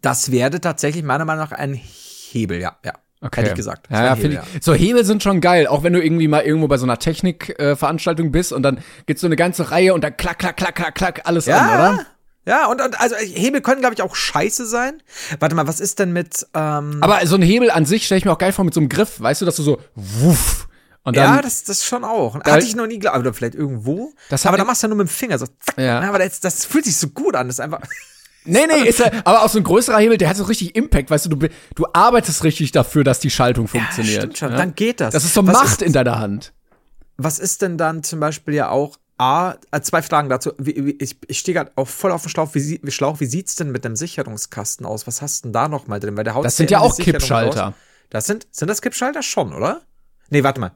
das wäre tatsächlich meiner Meinung nach ein Hebel, ja, ja. Okay. Hätte ich gesagt. Das Ja, ja, Hebel, ich, so Hebel sind schon geil, auch wenn du irgendwie mal irgendwo bei so einer Technikveranstaltung äh, bist und dann gibt's so eine ganze Reihe und dann klack, klack, klack, klack, klack, alles Ja, an, oder? Ja, und, und also Hebel können, glaube ich, auch scheiße sein. Warte mal, was ist denn mit. Ähm, Aber so ein Hebel an sich stelle ich mir auch geil vor mit so einem Griff, weißt du, dass du so wuff und dann ja, das, das schon auch. Hatte ich noch nie geglaubt. Oder vielleicht irgendwo. Das aber da machst du ja nur mit dem Finger so. Zack. Ja. aber das, das fühlt sich so gut an. Das ist einfach. Nee, nee, ist ja, aber auch so ein größerer Hebel, der hat so richtig Impact, weißt du, du, du arbeitest richtig dafür, dass die Schaltung funktioniert. stimmt schon, dann geht das. Das ist so Was Macht ist- in deiner Hand. Was ist denn dann zum Beispiel ja auch. A, äh, zwei Fragen dazu. Ich ich stehe gerade auch voll auf dem Schlauch. Wie, wie Schlauch. Wie sieht's denn mit dem Sicherungskasten aus? Was hast du denn da noch mal drin? Weil der haut Das sind ja auch Kippschalter. raus. Das sind, sind das Kippschalter schon, oder? Nee, warte mal.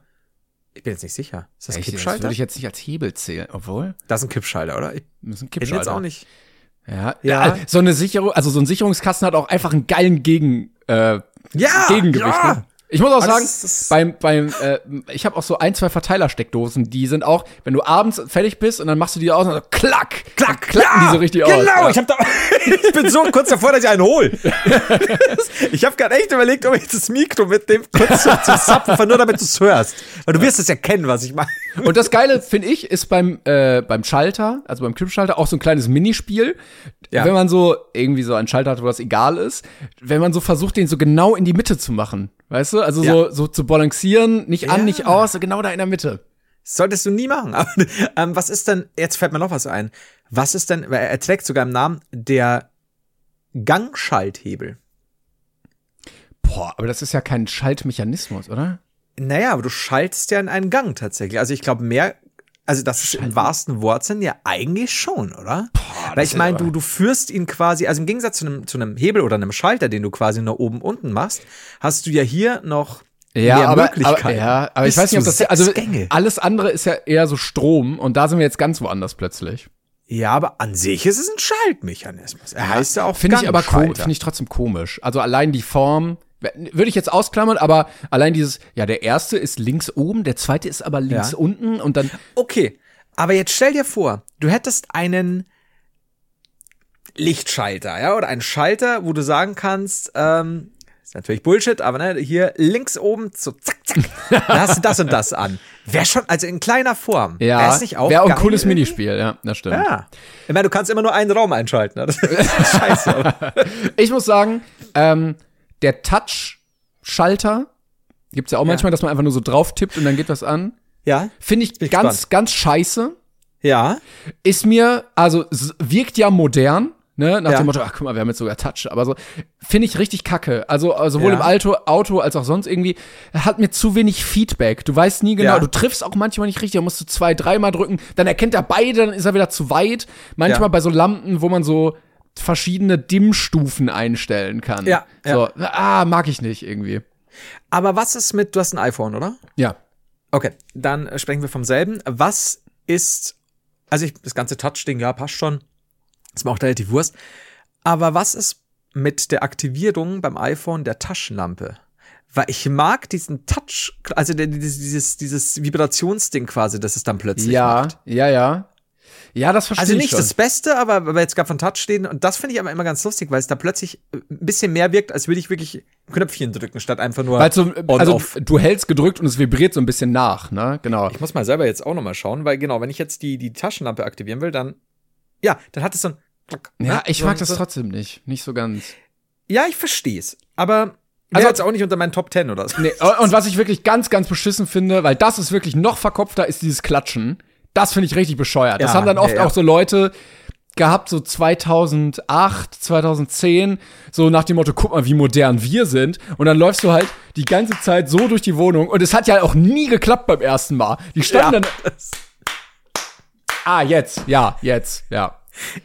Ich bin jetzt nicht sicher. Ist das Echt, das Kippschalter? würde ich jetzt nicht als Hebel zählen, obwohl, das ist ein Kippschalter, oder? Ich das ist ein bin Kippschalter. jetzt auch nicht. Ja, Ja. So eine Sicherung, also so ein Sicherungskasten hat auch einfach einen geilen Gegen, äh, Ja! Gegengewicht. ja. Ne? Ich muss auch Aber das sagen, beim, beim, äh, ich habe auch so ein, zwei Verteilersteckdosen, die sind auch, wenn du abends fertig bist und dann machst du die aus und dann so klack, klack, klacken die so richtig genau, aus. Ja. ich, hab da, ich bin so kurz davor, dass ich einen hol. ich habe gerade echt überlegt, ob ich das Mikro mit dem kurz zu, zu zappen, einfach nur damit du es hörst. Weil du wirst es ja kennen, was ich meine. Und das Geile, finde ich, ist beim, äh, beim Schalter, also beim Kippschalter, auch so ein kleines Minispiel. Ja. Wenn man so irgendwie so einen Schalter hat, wo das egal ist, wenn man so versucht, den so genau in die Mitte zu machen. Weißt du? Also so, Ja. so zu balancieren, nicht an, Ja. nicht aus, so genau da in der Mitte. Solltest du nie machen. Aber ähm, was ist denn, jetzt fällt mir noch was ein. Was ist denn, er trägt sogar im Namen, der Gangschalthebel. Boah, aber das ist ja kein Schaltmechanismus, oder? Naja, aber du schaltest ja in einen Gang tatsächlich. Also ich glaube mehr, also das ist im wahrsten Wortsinn ja eigentlich schon, oder? Weil das ich meine, du, du führst ihn quasi, also im Gegensatz zu einem, zu einem Hebel oder einem Schalter, den du quasi nur oben unten machst, hast du ja hier noch Ja, mehr aber, Möglichkeiten. aber, ja, aber ich weiß nicht, ob das, also Gänge. alles andere ist ja eher so Strom und da sind wir jetzt ganz woanders plötzlich. Ja, aber an sich ist es ein Schaltmechanismus. Er heißt ja auch Finde ich aber komisch, finde ich trotzdem komisch. Also allein die Form, würde ich jetzt ausklammern, aber allein dieses, ja, der erste ist links oben, der zweite ist aber links Ja. unten und dann, Okay, aber jetzt stell dir vor, du hättest einen Lichtschalter, ja, oder einen Schalter, wo du sagen kannst, ähm, ist natürlich Bullshit, aber ne, hier links oben, so zack, zack, da hast du das und das an. Wäre schon, also in kleiner Form. ja, Wär's nicht auch wäre auch ein cooles irgendwie? Minispiel, ja, das stimmt. Ja. Ich meine, du kannst immer nur einen Raum einschalten. Ne? Das ist scheiße. Ich muss sagen, ähm, der Touch-Schalter, gibt's ja auch manchmal, dass man einfach nur so drauf tippt und dann geht was an. ja, Finde ich Bin ganz, gespannt. ganz scheiße. ja, ist mir, also wirkt ja modern, ne, nach Ja. dem Motto, ach guck mal, wir haben jetzt sogar Touch, aber so, finde ich richtig kacke. Also äh, sowohl Ja. im Auto, Auto als auch sonst irgendwie, hat mir zu wenig Feedback. Du weißt nie genau, Ja. du triffst auch manchmal nicht richtig, da musst du zwei, dreimal drücken, dann erkennt er beide, dann ist er wieder zu weit. Manchmal Ja. bei so Lampen, wo man so verschiedene Dimmstufen einstellen kann. Ja, So, ah, mag ich nicht irgendwie. aber was ist mit, du hast ein iPhone, oder? Ja. Okay, dann sprechen wir vom selben. Was ist, also ich, das ganze Touch-Ding, ja, passt schon. Ist mir auch relativ Wurst. Aber was ist mit der Aktivierung beim iPhone der Taschenlampe? Weil ich mag diesen Touch, also dieses, dieses, dieses Vibrationsding quasi, das es dann plötzlich Ja, macht. ja, ja. Ja, das verstehe Also ich nicht schon. das Beste, aber weil wir jetzt gerade von Touch stehen, und das finde ich aber immer ganz lustig, weil es da plötzlich äh, ein bisschen mehr wirkt, als würde ich wirklich Knöpfchen drücken, statt einfach nur Weil so, also off. du hältst gedrückt und es vibriert so ein bisschen nach, ne? Genau. Ich muss mal selber jetzt auch noch mal schauen, weil genau, wenn ich jetzt die, die Taschenlampe aktivieren will, dann, ja, dann hat es so ein, Klack, Ja, ne? ich mag das trotzdem nicht. Nicht so ganz. Ja, ich verstehe es, aber Also- also jetzt auch nicht unter meinen Top 10 oder so. Nee, und was ich wirklich ganz, ganz beschissen finde, weil das ist wirklich noch verkopfter, ist dieses Klatschen. Das finde ich richtig bescheuert. das Ja, haben dann oft ja, ja. auch so Leute gehabt, so 2008, 2010, so nach dem Motto, guck mal, wie modern wir sind. Und dann läufst du halt die ganze Zeit so durch die Wohnung. Und es hat ja auch nie geklappt beim ersten Mal. Die standen dann. Ah, jetzt, ja, jetzt, ja.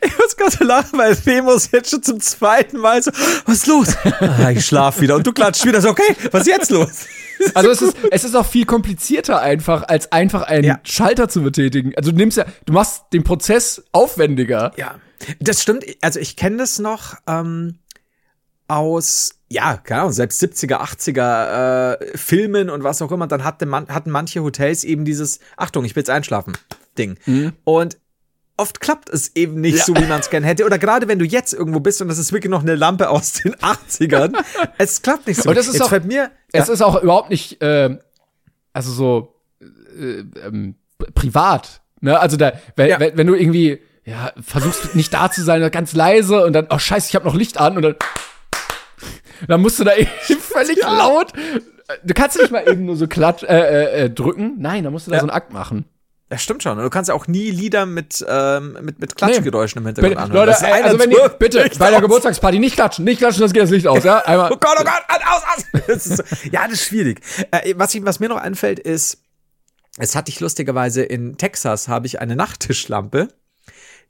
Ich muss gerade so lachen, weil Remus jetzt schon zum zweiten Mal so, was ist los? Ah, ich schlaf wieder und du klatschst wieder so, okay, was ist jetzt los? Also es ist, es ist auch viel komplizierter einfach, als einfach einen Ja. Schalter zu betätigen. Also du nimmst ja, du machst den Prozess aufwendiger. Ja, das stimmt. Also ich kenne das noch ähm, aus, ja, keine Ahnung, selbst 70er, 80er äh, Filmen und was auch immer. Dann hatte man, hatten manche Hotels eben dieses, Achtung, ich will jetzt einschlafen, Ding. Und oft klappt es eben nicht so, wie man es gerne hätte. Oder gerade wenn du jetzt irgendwo bist und das ist wirklich noch eine Lampe aus den 80ern, es klappt nicht so. Und das ist jetzt auch- mir, Es ist auch überhaupt nicht, äh, also so äh, ähm, privat. Ne? Also da, wenn, Ja. wenn, wenn du irgendwie ja, versuchst nicht da zu sein, ganz leise und dann, oh scheiße, ich habe noch Licht an und dann, dann musst du da irgendwie völlig laut. Du kannst nicht mal eben nur so klatsch, äh, äh, äh, drücken. Nein, da musst du da Ja. so einen Akt machen. Das stimmt schon. Du kannst ja auch nie Lieder mit, ähm, mit, mit Klatschgeräuschen im Hintergrund Bitte, anhören. Leute, Das ist einer also wenn ihr, bitte, nicht bei der aus. Geburtstagsparty nicht klatschen, nicht klatschen, das geht das Licht aus, ja? Einmal. Oh Gott, oh Gott, aus, aus. Das ist so, ja, das ist schwierig. Äh, was, ich, was mir noch einfällt, ist, es hatte ich lustigerweise in Texas, habe ich eine Nachttischlampe,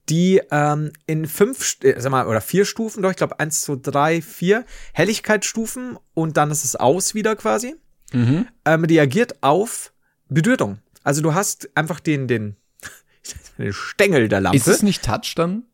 die ähm, in fünf, äh, sag mal, oder vier Stufen, doch, ich glaube, eins, zwei, drei, vier Helligkeitsstufen und dann ist es aus wieder quasi, Mhm. ähm, reagiert auf Berührung. Also du hast einfach den, den, den Stängel der Lampe. Ist es nicht Touch dann?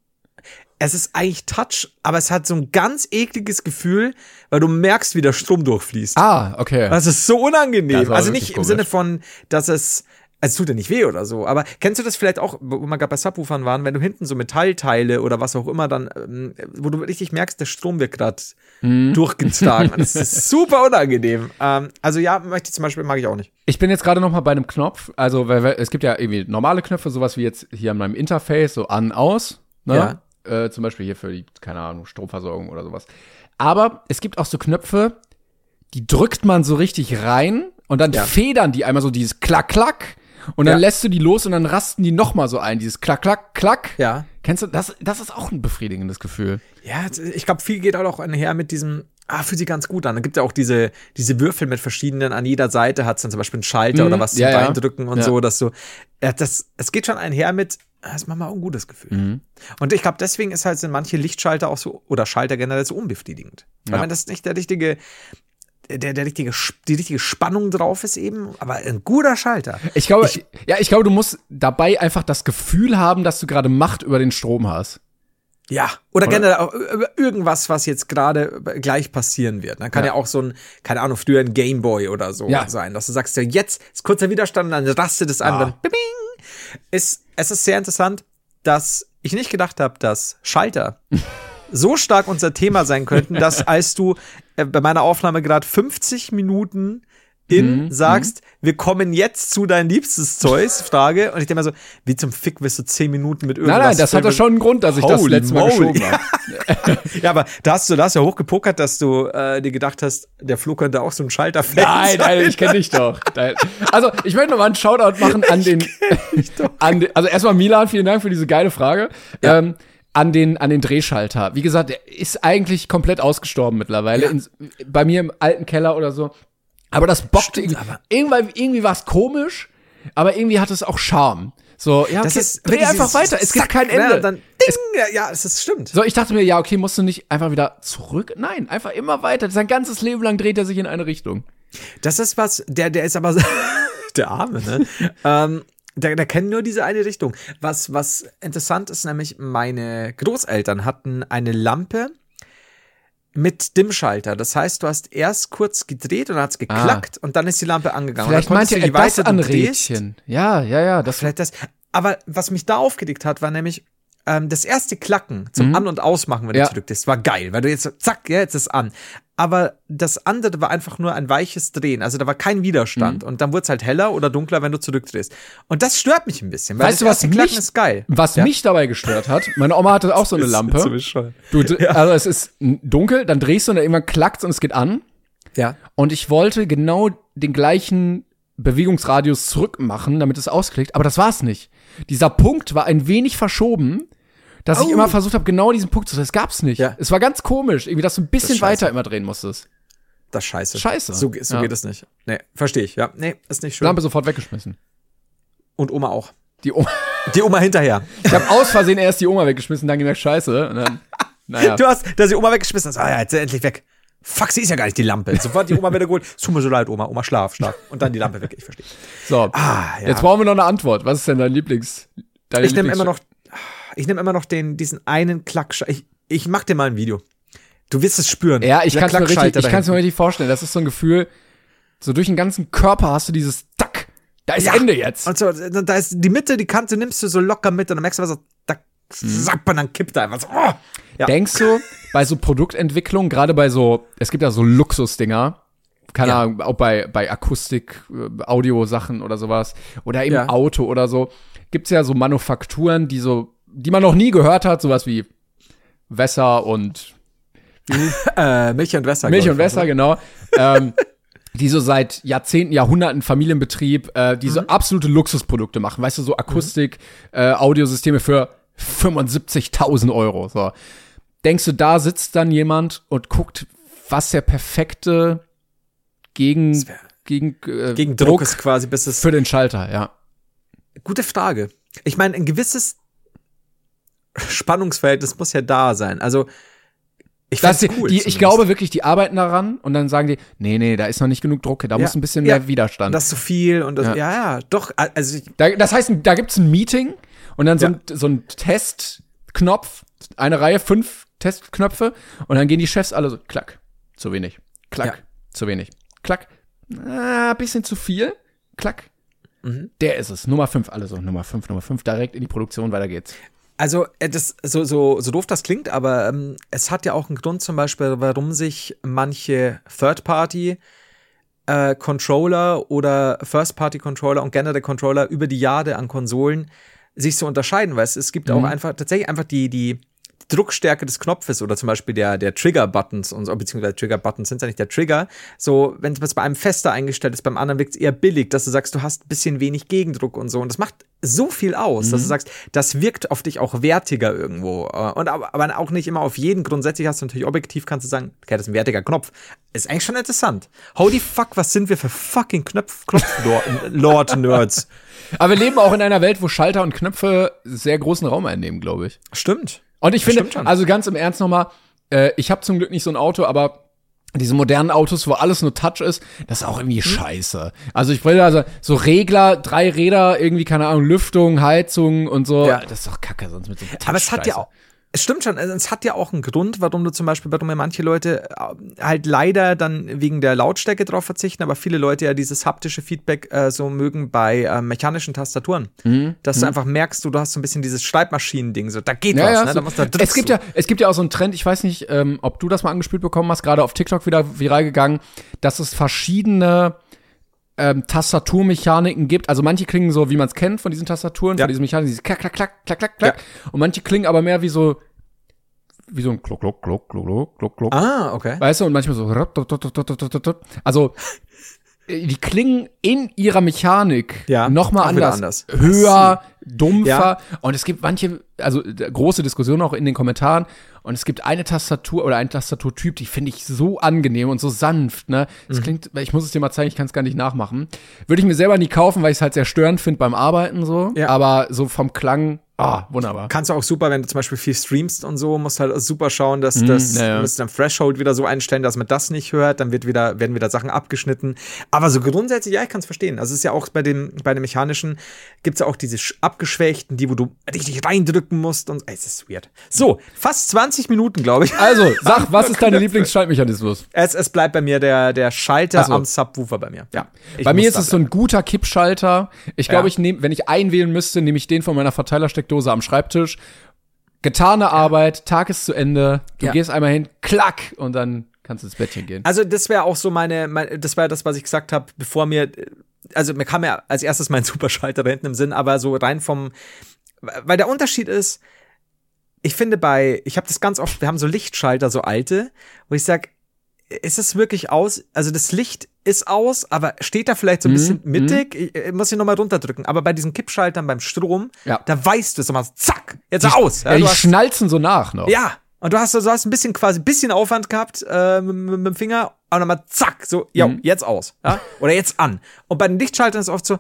es ist eigentlich Touch, aber es hat so ein ganz ekliges Gefühl, weil du merkst, wie der Strom durchfließt. Ah, okay. Das ist so unangenehm. Also nicht im. Sinne von, dass es, also es tut dir nicht weh oder so, aber kennst du das vielleicht auch, wo wir gerade bei Subwoofern waren, wenn du hinten so Metallteile oder was auch immer dann, ähm, wo du richtig merkst, der Strom wird gerade durchgetragen. Und das ist super unangenehm. Ähm, also ja, möchte ich zum Beispiel, mag ich auch nicht. Ich bin jetzt gerade noch mal bei einem Knopf. Also weil, weil, es gibt ja irgendwie normale Knöpfe, sowas wie jetzt hier an meinem Interface, so an, aus. Ne? Äh, zum Beispiel hier für die, keine Ahnung, Stromversorgung oder sowas. Aber es gibt auch so Knöpfe, die drückt man so richtig rein und dann Ja. federn die einmal so dieses Klack, Klack. Und dann Ja. lässt du die los und dann rasten die noch mal so ein, dieses Klack, Klack, Klack. Ja. Kennst du, das, das ist auch ein befriedigendes Gefühl. Ja, ich glaube, viel geht auch einher mit diesem, ah, fühlt sich ganz gut an. Dann gibt ja auch diese, diese Würfel mit verschiedenen, an jeder Seite hat es dann zum Beispiel einen Schalter Mhm, oder was zum ja, ja. Reindrücken und Ja. so, dass du, ja, das, es geht schon einher mit, ah, das ist manchmal auch ein gutes Gefühl. Mhm. Und ich glaube, deswegen ist halt, sind manche Lichtschalter auch so, oder Schalter generell so unbefriedigend. Weil Ja. man das nicht der richtige, der, der richtige, die richtige Spannung drauf ist eben, aber ein guter Schalter. Ich glaube, ja, ich glaube, du musst dabei einfach das Gefühl haben, dass du gerade Macht über den Strom hast. Ja, oder, generell auch über irgendwas, was jetzt gerade gleich passieren wird. Dann kann ja. Ja. auch so ein, keine Ahnung, früher ein Gameboy oder so Ja. sein, dass du sagst, ja, jetzt ist kurzer Widerstand, dann rastet es an, Ah. dann bing. Ist, es ist sehr interessant, dass ich nicht gedacht habe, dass Schalter so stark unser Thema sein könnten, dass als du äh, bei meiner Aufnahme gerade 50 Minuten in Mhm, sagst, wir kommen jetzt zu dein liebstes Zeus, Frage, und ich denke mir so, wie zum Fick wirst du 10 Minuten mit irgendwas Nein, nein, das filmen? schon einen Grund, dass ich das Holy letzte Mal moly. geschoben habe. Ja, aber da hast du das ja hochgepokert, dass du äh, dir gedacht hast, der Flo könnte auch so ein Schalter Nein, nein, ich kenne dich doch. Also, ich möchte noch mal einen Shoutout machen an den, an den also erstmal Milan, vielen Dank für diese geile Frage. Ähm, an den, an den Drehschalter. Wie gesagt, der ist eigentlich komplett ausgestorben mittlerweile. Ja. In, bei mir im alten Keller oder so. Aber das bockte Stimmt, irgendwie. aber- irgendwie war es komisch, aber irgendwie hat es auch Charme. So, ja, okay, Das ist dreh einfach weiter. Es gibt kein ne, Ende. und Dann, ding, ja, ja, es ist stimmt. So, ich dachte mir, ja, okay, musst du nicht einfach wieder zurück? Nein, einfach immer weiter. Sein ganzes Leben lang dreht er sich in eine Richtung. Das ist was, der, der ist aber der Arme, ne? ähm, der, der kennt nur diese eine Richtung. Was, was interessant ist, nämlich meine Großeltern hatten eine Lampe mit Dimmschalter. Das heißt, du hast erst kurz gedreht und dann hat's geklackt und dann ist die Lampe angegangen. Vielleicht und dann meint konntest ihr du, je das an Rädchen. Ja, ja, ja. Das Vielleicht das. Aber was mich da aufgeregt hat, war nämlich ähm, das erste Klacken zum An- und Ausmachen, wenn du Mhm. Ja. zurückdrehst, war geil, weil du jetzt so, zack, ja, jetzt ist an. Aber das andere war einfach nur ein weiches Drehen. Also da war kein Widerstand. Mhm. Und dann wurde es halt heller oder dunkler, wenn du zurückdrehst. Und das stört mich ein bisschen. Weil Weißt du, was erste Klacken mich- ist geil. Was Ja? mich dabei gestört hat, meine Oma hatte auch so eine Lampe. Du, Also es ist dunkel, dann drehst du und dann irgendwann klackt und es geht an. Ja. Und ich wollte genau den gleichen Bewegungsradius zurückmachen, damit es ausklickt, aber das war's nicht. Dieser Punkt war ein wenig verschoben, dass ich Oh. immer versucht habe, genau diesen Punkt zu. Das gab's nicht. Ja. Es war ganz komisch, irgendwie, dass du ein bisschen weiter immer drehen musstest. Das ist scheiße. Scheiße. So, so Ja. geht es nicht. Nee, verstehe ich. Ja, nee, ist nicht schön. Lampe sofort weggeschmissen. Und Oma auch. Die Oma, Die Oma hinterher. ich habe aus Versehen erst die Oma weggeschmissen, dann gemerkt, scheiße. Dann, naja. Du hast, dass die Oma weggeschmissen hast. Ah ja, jetzt ist endlich weg. Fuck, sie ist ja gar nicht die Lampe. Sofort die Oma wieder geholt. Es tut mir so leid, Oma. Oma, schlaf, schlaf. Und dann die Lampe weg. Ich verstehe. So, Ah, ja. jetzt brauchen wir noch eine Antwort. Was ist denn dein Lieblings? Deine Ich nehme immer noch, ich nehme immer noch den, diesen einen Klackschalter. Ich, ich mach dir mal ein Video. Du wirst es spüren. Ja, ich kann es mir richtig, ich kann's mir richtig vorstellen. Das ist so ein Gefühl, so durch den ganzen Körper hast du dieses Tack. Da ist Ja. Ende jetzt. Und so, da ist die Mitte, die Kante nimmst du so locker mit und dann merkst du, was so, da zapp, und dann kippt er einfach so. Oh. Ja. Denkst du, bei so Produktentwicklung, gerade bei so, es gibt ja so Luxusdinger, keine Ja. Ahnung, auch bei, bei Akustik, äh, Audiosachen oder sowas, oder im. Auto oder so, gibt's ja so Manufakturen, die so, die man noch nie gehört hat, sowas wie Wässer und Äh, Milch und Wässer. Milch und Wässer, genau. ähm, die so seit Jahrzehnten, Jahrhunderten Familienbetrieb, äh, die so Mhm. absolute Luxusprodukte machen. Weißt du, so Akustik, äh, Audiosysteme für 75.000 Euro. So. Denkst du, da sitzt dann jemand und guckt, was der perfekte gegen, gegen, äh, Gegen Druck ist quasi, bis es für den Schalter, ja. Gute Frage. Ich meine, ein gewisses Spannungsverhältnis muss ja da sein. Also, ich Das, cool. die, ich glaube wirklich, die arbeiten daran und dann sagen die, nee, nee, da ist noch nicht genug Druck, da Ja, muss ein bisschen ja. mehr Widerstand. das ist zu viel und das, Ja. ja. doch. Also, Da, das heißt, da gibt's ein Meeting und dann so, ein, so ein Testknopf, eine Reihe, fünf Testknöpfe und dann gehen die Chefs alle so, klack, zu wenig, klack, zu wenig, klack, ah, bisschen zu viel, klack. Mhm. Der ist es. Nummer fünf, alle so, Nummer fünf, Nummer fünf, direkt in die Produktion, weiter geht's. Also, äh, das, so, so, so doof das klingt, aber ähm, es hat ja auch einen Grund zum Beispiel, warum sich manche Third-Party äh, Controller oder First-Party-Controller und generell Controller über die Jahre an Konsolen sich so unterscheiden, weil es, es gibt auch einfach tatsächlich einfach die, die Druckstärke des Knopfes oder zum Beispiel der, der Trigger-Buttons und so, beziehungsweise Trigger-Buttons sind ja nicht der Trigger. So, wenn es bei einem fester eingestellt ist, beim anderen wirkt es eher billig, dass du sagst, du hast ein bisschen wenig Gegendruck und so. Und das macht so viel aus, dass du sagst, das wirkt auf dich auch wertiger irgendwo. Äh, Und aber, aber auch nicht immer auf jeden. Grundsätzlich hast du natürlich objektiv, kannst du sagen, okay, das ist ein wertiger Knopf. Ist eigentlich schon interessant. Holy fuck, was sind wir für fucking Knopf, Knopf-Lord-Nerds? Aber wir leben auch in einer Welt, wo Schalter und Knöpfe sehr großen Raum einnehmen, glaube ich. Stimmt. Und ich finde, also ganz im Ernst nochmal, äh, ich habe zum Glück nicht so ein Auto, aber diese modernen Autos, wo alles nur Touch ist, das ist auch irgendwie Hm. scheiße. Also ich will also so Regler, drei Räder, irgendwie, keine Ahnung, Lüftung, Heizung und so. Ja. Das ist doch kacke, sonst mit so einem Aber es hat ja auch. Es stimmt schon, also es hat ja auch einen Grund, warum du zum Beispiel, warum ja manche Leute äh, halt leider dann wegen der Lautstärke drauf verzichten, aber viele Leute ja dieses haptische Feedback äh, so mögen bei äh, mechanischen Tastaturen. Mhm. Dass du einfach merkst, du, du hast so ein bisschen dieses Schreibmaschinen-Ding, so, da geht Ja, was, ja, ne? so. Da musst du, da es gibt du. ja, es gibt ja auch so einen Trend, ich weiß nicht, ähm, ob du das mal angespielt bekommen hast, gerade auf TikTok wieder viral gegangen, dass es verschiedene ähm, Tastaturmechaniken gibt. Also manche klingen so, wie man es kennt von diesen Tastaturen, Ja. von diesen Mechaniken, dieses klack, klack, klack, klack, klack, klack. Und manche klingen aber mehr wie so, wie so ein Kluck, Kluck, Kluck, Kluck, Kluck, Kluck, Kluck. Ah, okay. Weißt du, und manchmal so. Also, die klingen in ihrer Mechanik Ja, nochmal anders. anders. Höher, dumpfer. Ja. Und es gibt manche, also äh, große Diskussionen auch in den Kommentaren. Und es gibt eine Tastatur oder einen Tastaturtyp, die finde ich so angenehm und so sanft, ne? Mhm. Das klingt, ich muss es dir mal zeigen, ich kann es gar nicht nachmachen. Würde ich mir selber nie kaufen, weil ich es halt sehr störend finde beim Arbeiten so. Ja. Aber so vom Klang, ah, wunderbar. Kannst du auch super, wenn du zum Beispiel viel streamst und so, musst halt super schauen, dass das, Mhm, ja, musst du dann Threshold wieder so einstellen, dass man das nicht hört, dann wird wieder, werden wieder Sachen abgeschnitten. Aber so grundsätzlich, ja, ich kann es verstehen. Also es ist ja auch bei dem, bei den mechanischen, gibt's ja auch diese sch- abgeschwächten, die, wo du richtig reindrücken musst und es ist weird. So, fast 20 Minuten, glaube ich. Also, sag, was ist deine Lieblingsschaltmechanismus? Es, es bleibt bei mir der, der Schalter so. am Subwoofer bei mir. Ja. Bei mir ist es so ein guter Kippschalter. Ich glaube, Ja. ich nehme, wenn ich einwählen müsste, nehme ich den von meiner Verteilersteckdose am Schreibtisch. Getane Arbeit, Tag ist zu Ende. Du Ja. gehst einmal hin, klack, und dann kannst du ins Bettchen gehen. Also das wäre auch so meine, mein, das war das, was ich gesagt habe, bevor mir, also mir kam ja als erstes mein Superschalter da hinten im Sinn, aber so rein vom, weil der Unterschied ist, ich finde bei, ich habe das ganz oft, wir haben so Lichtschalter, so alte, wo ich sag, ist es wirklich aus, also das Licht ist aus, aber steht da vielleicht so ein Mhm, bisschen mittig, ich, ich muss hier nochmal runterdrücken, aber bei diesen Kippschaltern beim Strom, Ja. da weißt du es immer, zack, jetzt aus. ja, die du hast- schnalzen so nach noch. ja, und du hast, du hast ein bisschen quasi, ein bisschen Aufwand gehabt äh, mit, mit, dem Finger, aber nochmal zack, so, ja, Mhm. jetzt aus. Ja? Oder jetzt an. Und bei den Lichtschaltern ist es oft so,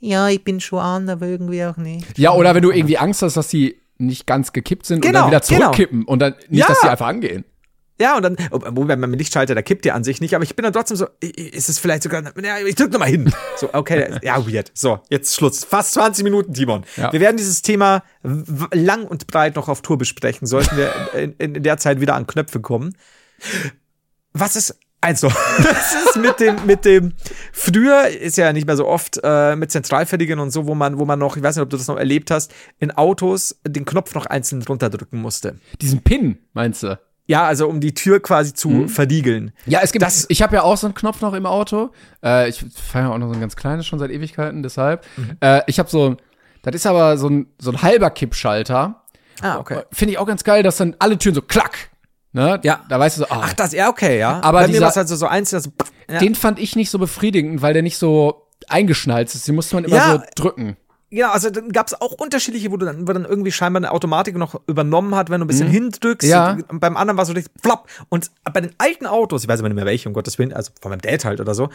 ja, ich bin schon an, aber irgendwie auch nicht. Ja, oder wenn du irgendwie Angst hast, dass die nicht ganz gekippt sind und Genau, dann wieder genau. zurückkippen und dann nicht, Ja. dass die einfach angehen. Ja, und dann, wobei beim Lichtschalter, der kippt ja an sich nicht, aber ich bin dann trotzdem so, ist es vielleicht sogar, ja, ich drück nochmal hin. So, okay, ja, weird. So, jetzt Schluss. Fast 20 Minuten, Timon. Ja. Wir werden dieses Thema lang und breit noch auf Tour besprechen, sollten wir in, in der Zeit wieder an Knöpfe kommen. Was ist, also, was ist mit dem, mit dem Früher ist ja nicht mehr so oft äh, mit Zentralfertigern und so, wo man, wo man noch, ich weiß nicht, ob du das noch erlebt hast, in Autos den Knopf noch einzeln runterdrücken musste. Diesen Pin, meinst du? Ja, also um die Tür quasi zu verdiegeln. Ja, es gibt. Das- ich habe ja auch so einen Knopf noch im Auto. Äh, ich fahre ja auch noch so ein ganz kleines schon seit Ewigkeiten, deshalb. Äh, ich habe so, das ist aber so ein, so ein halber Kippschalter. Ah, okay. Finde ich auch ganz geil, dass dann alle Türen so klack. Ne? Ja. Da weißt du so, ah, Ach, das, ja, okay, ja. Aber Bei mir dieser- war es halt so, so einzeln, so, pff, ja. den fand ich nicht so befriedigend, weil der nicht so eingeschnalzt ist. Den musste man immer Ja. so drücken. Genau, also dann gab es auch unterschiedliche, wo du dann, wo dann irgendwie scheinbar eine Automatik noch übernommen hat, wenn du ein bisschen hindrückst. Mhm. Ja. Und beim anderen war so richtig flapp. Und bei den alten Autos, ich weiß aber nicht mehr welche, um Gottes Willen, also von meinem Dad halt oder so,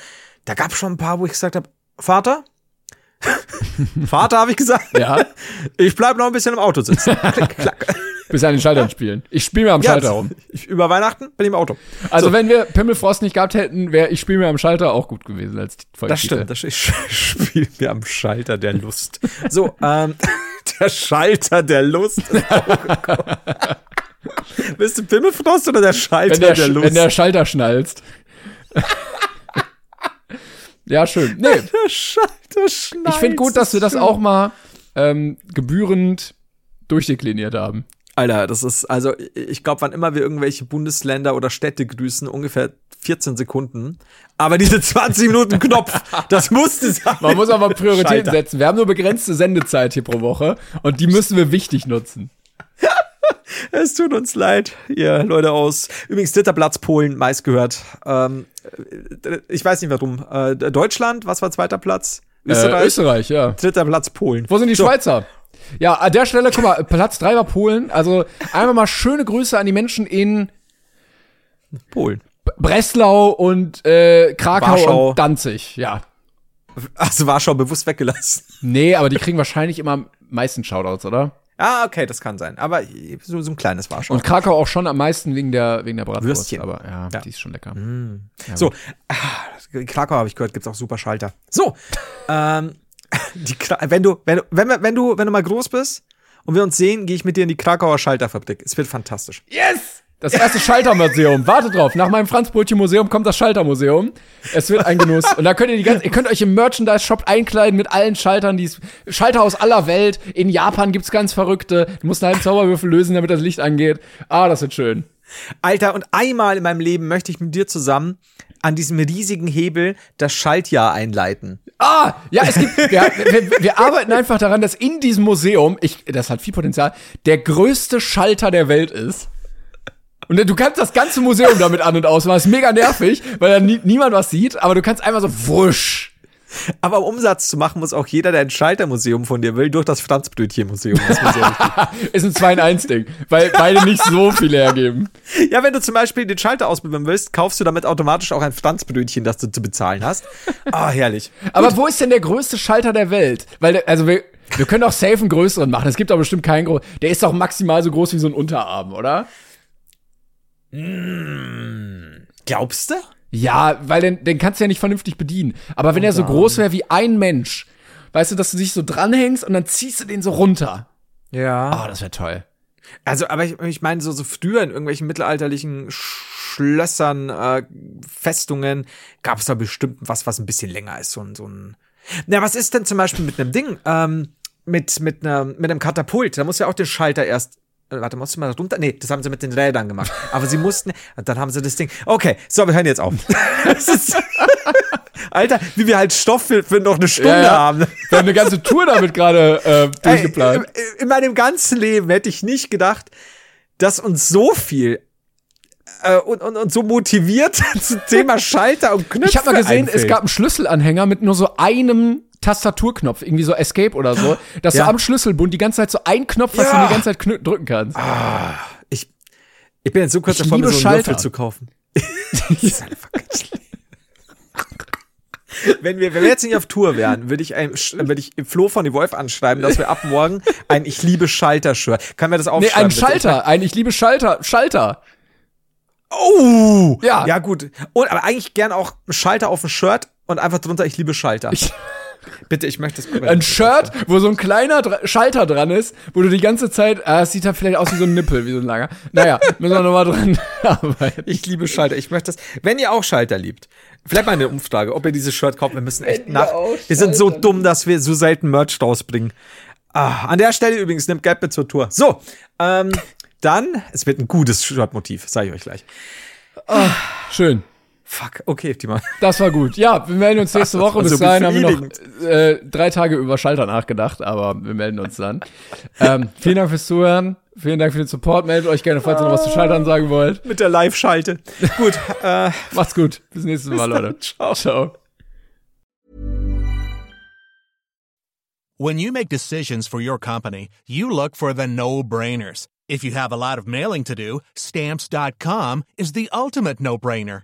da gab es schon ein paar, wo ich gesagt habe, Vater? Vater, habe ich gesagt. Ja. Ich bleib noch ein bisschen im Auto sitzen. Klick, klack. Bis an den Schaltern spielen. Ich spiele mir am Schalter rum. Ich, über Weihnachten bin ich im Auto. Also So. wenn wir Pimmelfrost nicht gehabt hätten, wäre ich spiele mir am Schalter auch gut gewesen als Folgetitel. Das stimmt, das ich spiele mir am Schalter der Lust. So, ähm, der Schalter der Lust. ist auch- Bist du Pimmelfrost oder der Schalter der, der Lust? wenn der Schalter schnalzt. ja, schön. Nee, der Schalter schnalzt. ich finde gut, dass wir das auch mal ähm, gebührend durchdekliniert haben. Alter, das ist, also ich glaube, wann immer wir irgendwelche Bundesländer oder Städte grüßen, ungefähr 14 Sekunden. Aber diese 20 Minuten Knopf, das musste sein. Man muss aber Prioritäten Schalter. setzen. Wir haben nur begrenzte Sendezeit hier pro Woche und die müssen wir wichtig nutzen. Es tut uns leid, ihr Leute aus. Übrigens, dritter Platz Polen, meist gehört. Ähm, äh, ich weiß nicht warum. Äh, Deutschland, was war zweiter Platz? Österreich, äh, Österreich ja. Dritter Platz Polen. Wo sind die So. Schweizer? Ja, an der Stelle, guck mal, Platz 3 war Polen. Also einmal mal schöne Grüße an die Menschen in Polen. Breslau und äh, Krakau Warschau. und Danzig. Ja. Also Warschau bewusst weggelassen. Nee, aber die kriegen wahrscheinlich immer am meisten Shoutouts, oder? Ah, okay, das kann sein. Aber so, so ein kleines Warschau. Und Krakau auch schon am meisten wegen der, wegen der Bratwurst. Würstchen. Aber ja, Ja. die ist schon lecker. So, ah, Krakau habe ich gehört, gibt's auch super Schalter. So, ähm, die, Kra- wenn du, wenn du, wenn, wenn du, wenn du mal groß bist und wir uns sehen, gehe ich mit dir in die Krakauer Schalterfabrik. Es wird fantastisch. Yes! Das erste Schaltermuseum. Wartet drauf. Nach meinem Franzbrötchen-Museum kommt das Schaltermuseum. Es wird ein Genuss. Und da könnt ihr die ganze, ihr könnt euch im Merchandise-Shop einkleiden mit allen Schaltern, die es- Schalter aus aller Welt. In Japan gibt's ganz verrückte. Du musst einen halben Zauberwürfel lösen, damit das Licht angeht. Ah, das wird schön. Alter, und einmal in meinem Leben möchte ich mit dir zusammen an diesem riesigen Hebel das Schaltjahr einleiten. Ah, ja, es gibt, wir, wir, wir arbeiten einfach daran, dass in diesem Museum, ich, das hat viel Potenzial, der größte Schalter der Welt ist. Und du kannst das ganze Museum damit an und aus machen. Das ist mega nervig, weil da nie, niemand was sieht, aber du kannst einfach so wusch. Aber um Umsatz zu machen, muss auch jeder, der ein Schaltermuseum von dir will, durch das Franzbrötchen-Museum. Ist ein 2 in 1 Ding, weil beide nicht so viel hergeben. ja, wenn du zum Beispiel den Schalter ausprobieren willst, kaufst du damit automatisch auch ein Franzbrötchen, das du zu bezahlen hast. Ah, herrlich. Aber wo ist denn der größte Schalter der Welt? Weil, also wir, wir können doch safe einen größeren machen. Es gibt doch bestimmt keinen großen. Der ist doch maximal so groß wie so ein Unterarm, oder? Glaubst du? Ja, weil den, den kannst du ja nicht vernünftig bedienen. Aber wenn er so groß wäre wie ein Mensch, weißt du, dass du dich so dranhängst und dann ziehst du den so runter. Ja. Ah, das wäre toll. Also, aber ich, ich meine, so, so früher in irgendwelchen mittelalterlichen Schlössern, äh, Festungen, gab es da bestimmt was, was ein bisschen länger ist. So ein, so ein. Na, was ist denn zum Beispiel mit einem Ding? Ähm, mit, mit, einer, mit einem Katapult. Da muss ja auch den Schalter erst. Äh, Warte, musst du mal runter? Nee, das haben sie mit den Rädern gemacht. Aber sie mussten. Dann haben sie das Ding. Okay, so, wir hören jetzt auf. Ist, Alter, wie wir halt Stoff für, für noch eine Stunde Ja, ja. haben. Wir haben eine ganze Tour damit gerade äh, durchgeplant. Ey, in, in meinem ganzen Leben hätte ich nicht gedacht, dass uns so viel äh, und, und, und so motiviert zum Thema Schalter und Knöpfe Ich habe mal gesehen, es einfällt. gab einen Schlüsselanhänger mit nur so einem Tastaturknopf, irgendwie so Escape oder so, dass Ja. du am Schlüsselbund die ganze Zeit so ein Knopf hast, Ja. den du die ganze Zeit drücken kannst. ich, ich bin jetzt so kurz Ich davor, mir so einen Schalter. Würfel zu kaufen. Das ist einfach. Wenn wir, wenn wir jetzt nicht auf Tour wären, würde ich, ein, würde ich Flo von die Wolf anschreiben, dass wir ab morgen ein Ich liebe Schalter-Shirt. Kann mir das Nee, aufschreiben? ein bitte? Schalter, ein Ich liebe Schalter, Schalter. Oh! Ja. Ja, gut. Und aber eigentlich gern auch Schalter auf dem Shirt und einfach drunter Ich liebe Schalter. Ich, Bitte, ich möchte das Ein Shirt, wo so ein kleiner Dra Schalter dran ist, wo du die ganze Zeit, ah, es sieht da vielleicht aus wie so ein Nippel, wie so ein langer. Naja, müssen wir nochmal dran arbeiten. Ich liebe Schalter. Ich möchte das. Wenn ihr auch Schalter liebt, vielleicht mal eine Umfrage, ob ihr dieses Shirt kauft. Wir müssen echt nach. Wir sind so dumm, dass wir so selten Merch rausbringen. Ah, an der Stelle übrigens nimmt Geld mit zur Tour. So, ähm, dann, es wird ein gutes Shirt-Motiv, sage ich euch gleich. Schön. Fuck, okay, Timo. Das war gut. Ja, wir melden uns nächste Woche. Bis so dahin haben wir noch äh, drei Tage über Schalter nachgedacht, aber wir melden uns dann. ähm, vielen Dank fürs Zuhören. Vielen Dank für den Support. Meldet euch gerne, falls ihr noch was zu Schaltern sagen wollt. Mit der Live-Schalte. Gut, äh, Macht's gut. Bis nächstes Mal, Leute. Ciao. Ciao. When you make decisions for your company, you look for the no-brainers. If you have a lot of mailing to do, stamps.com is the ultimate no-brainer.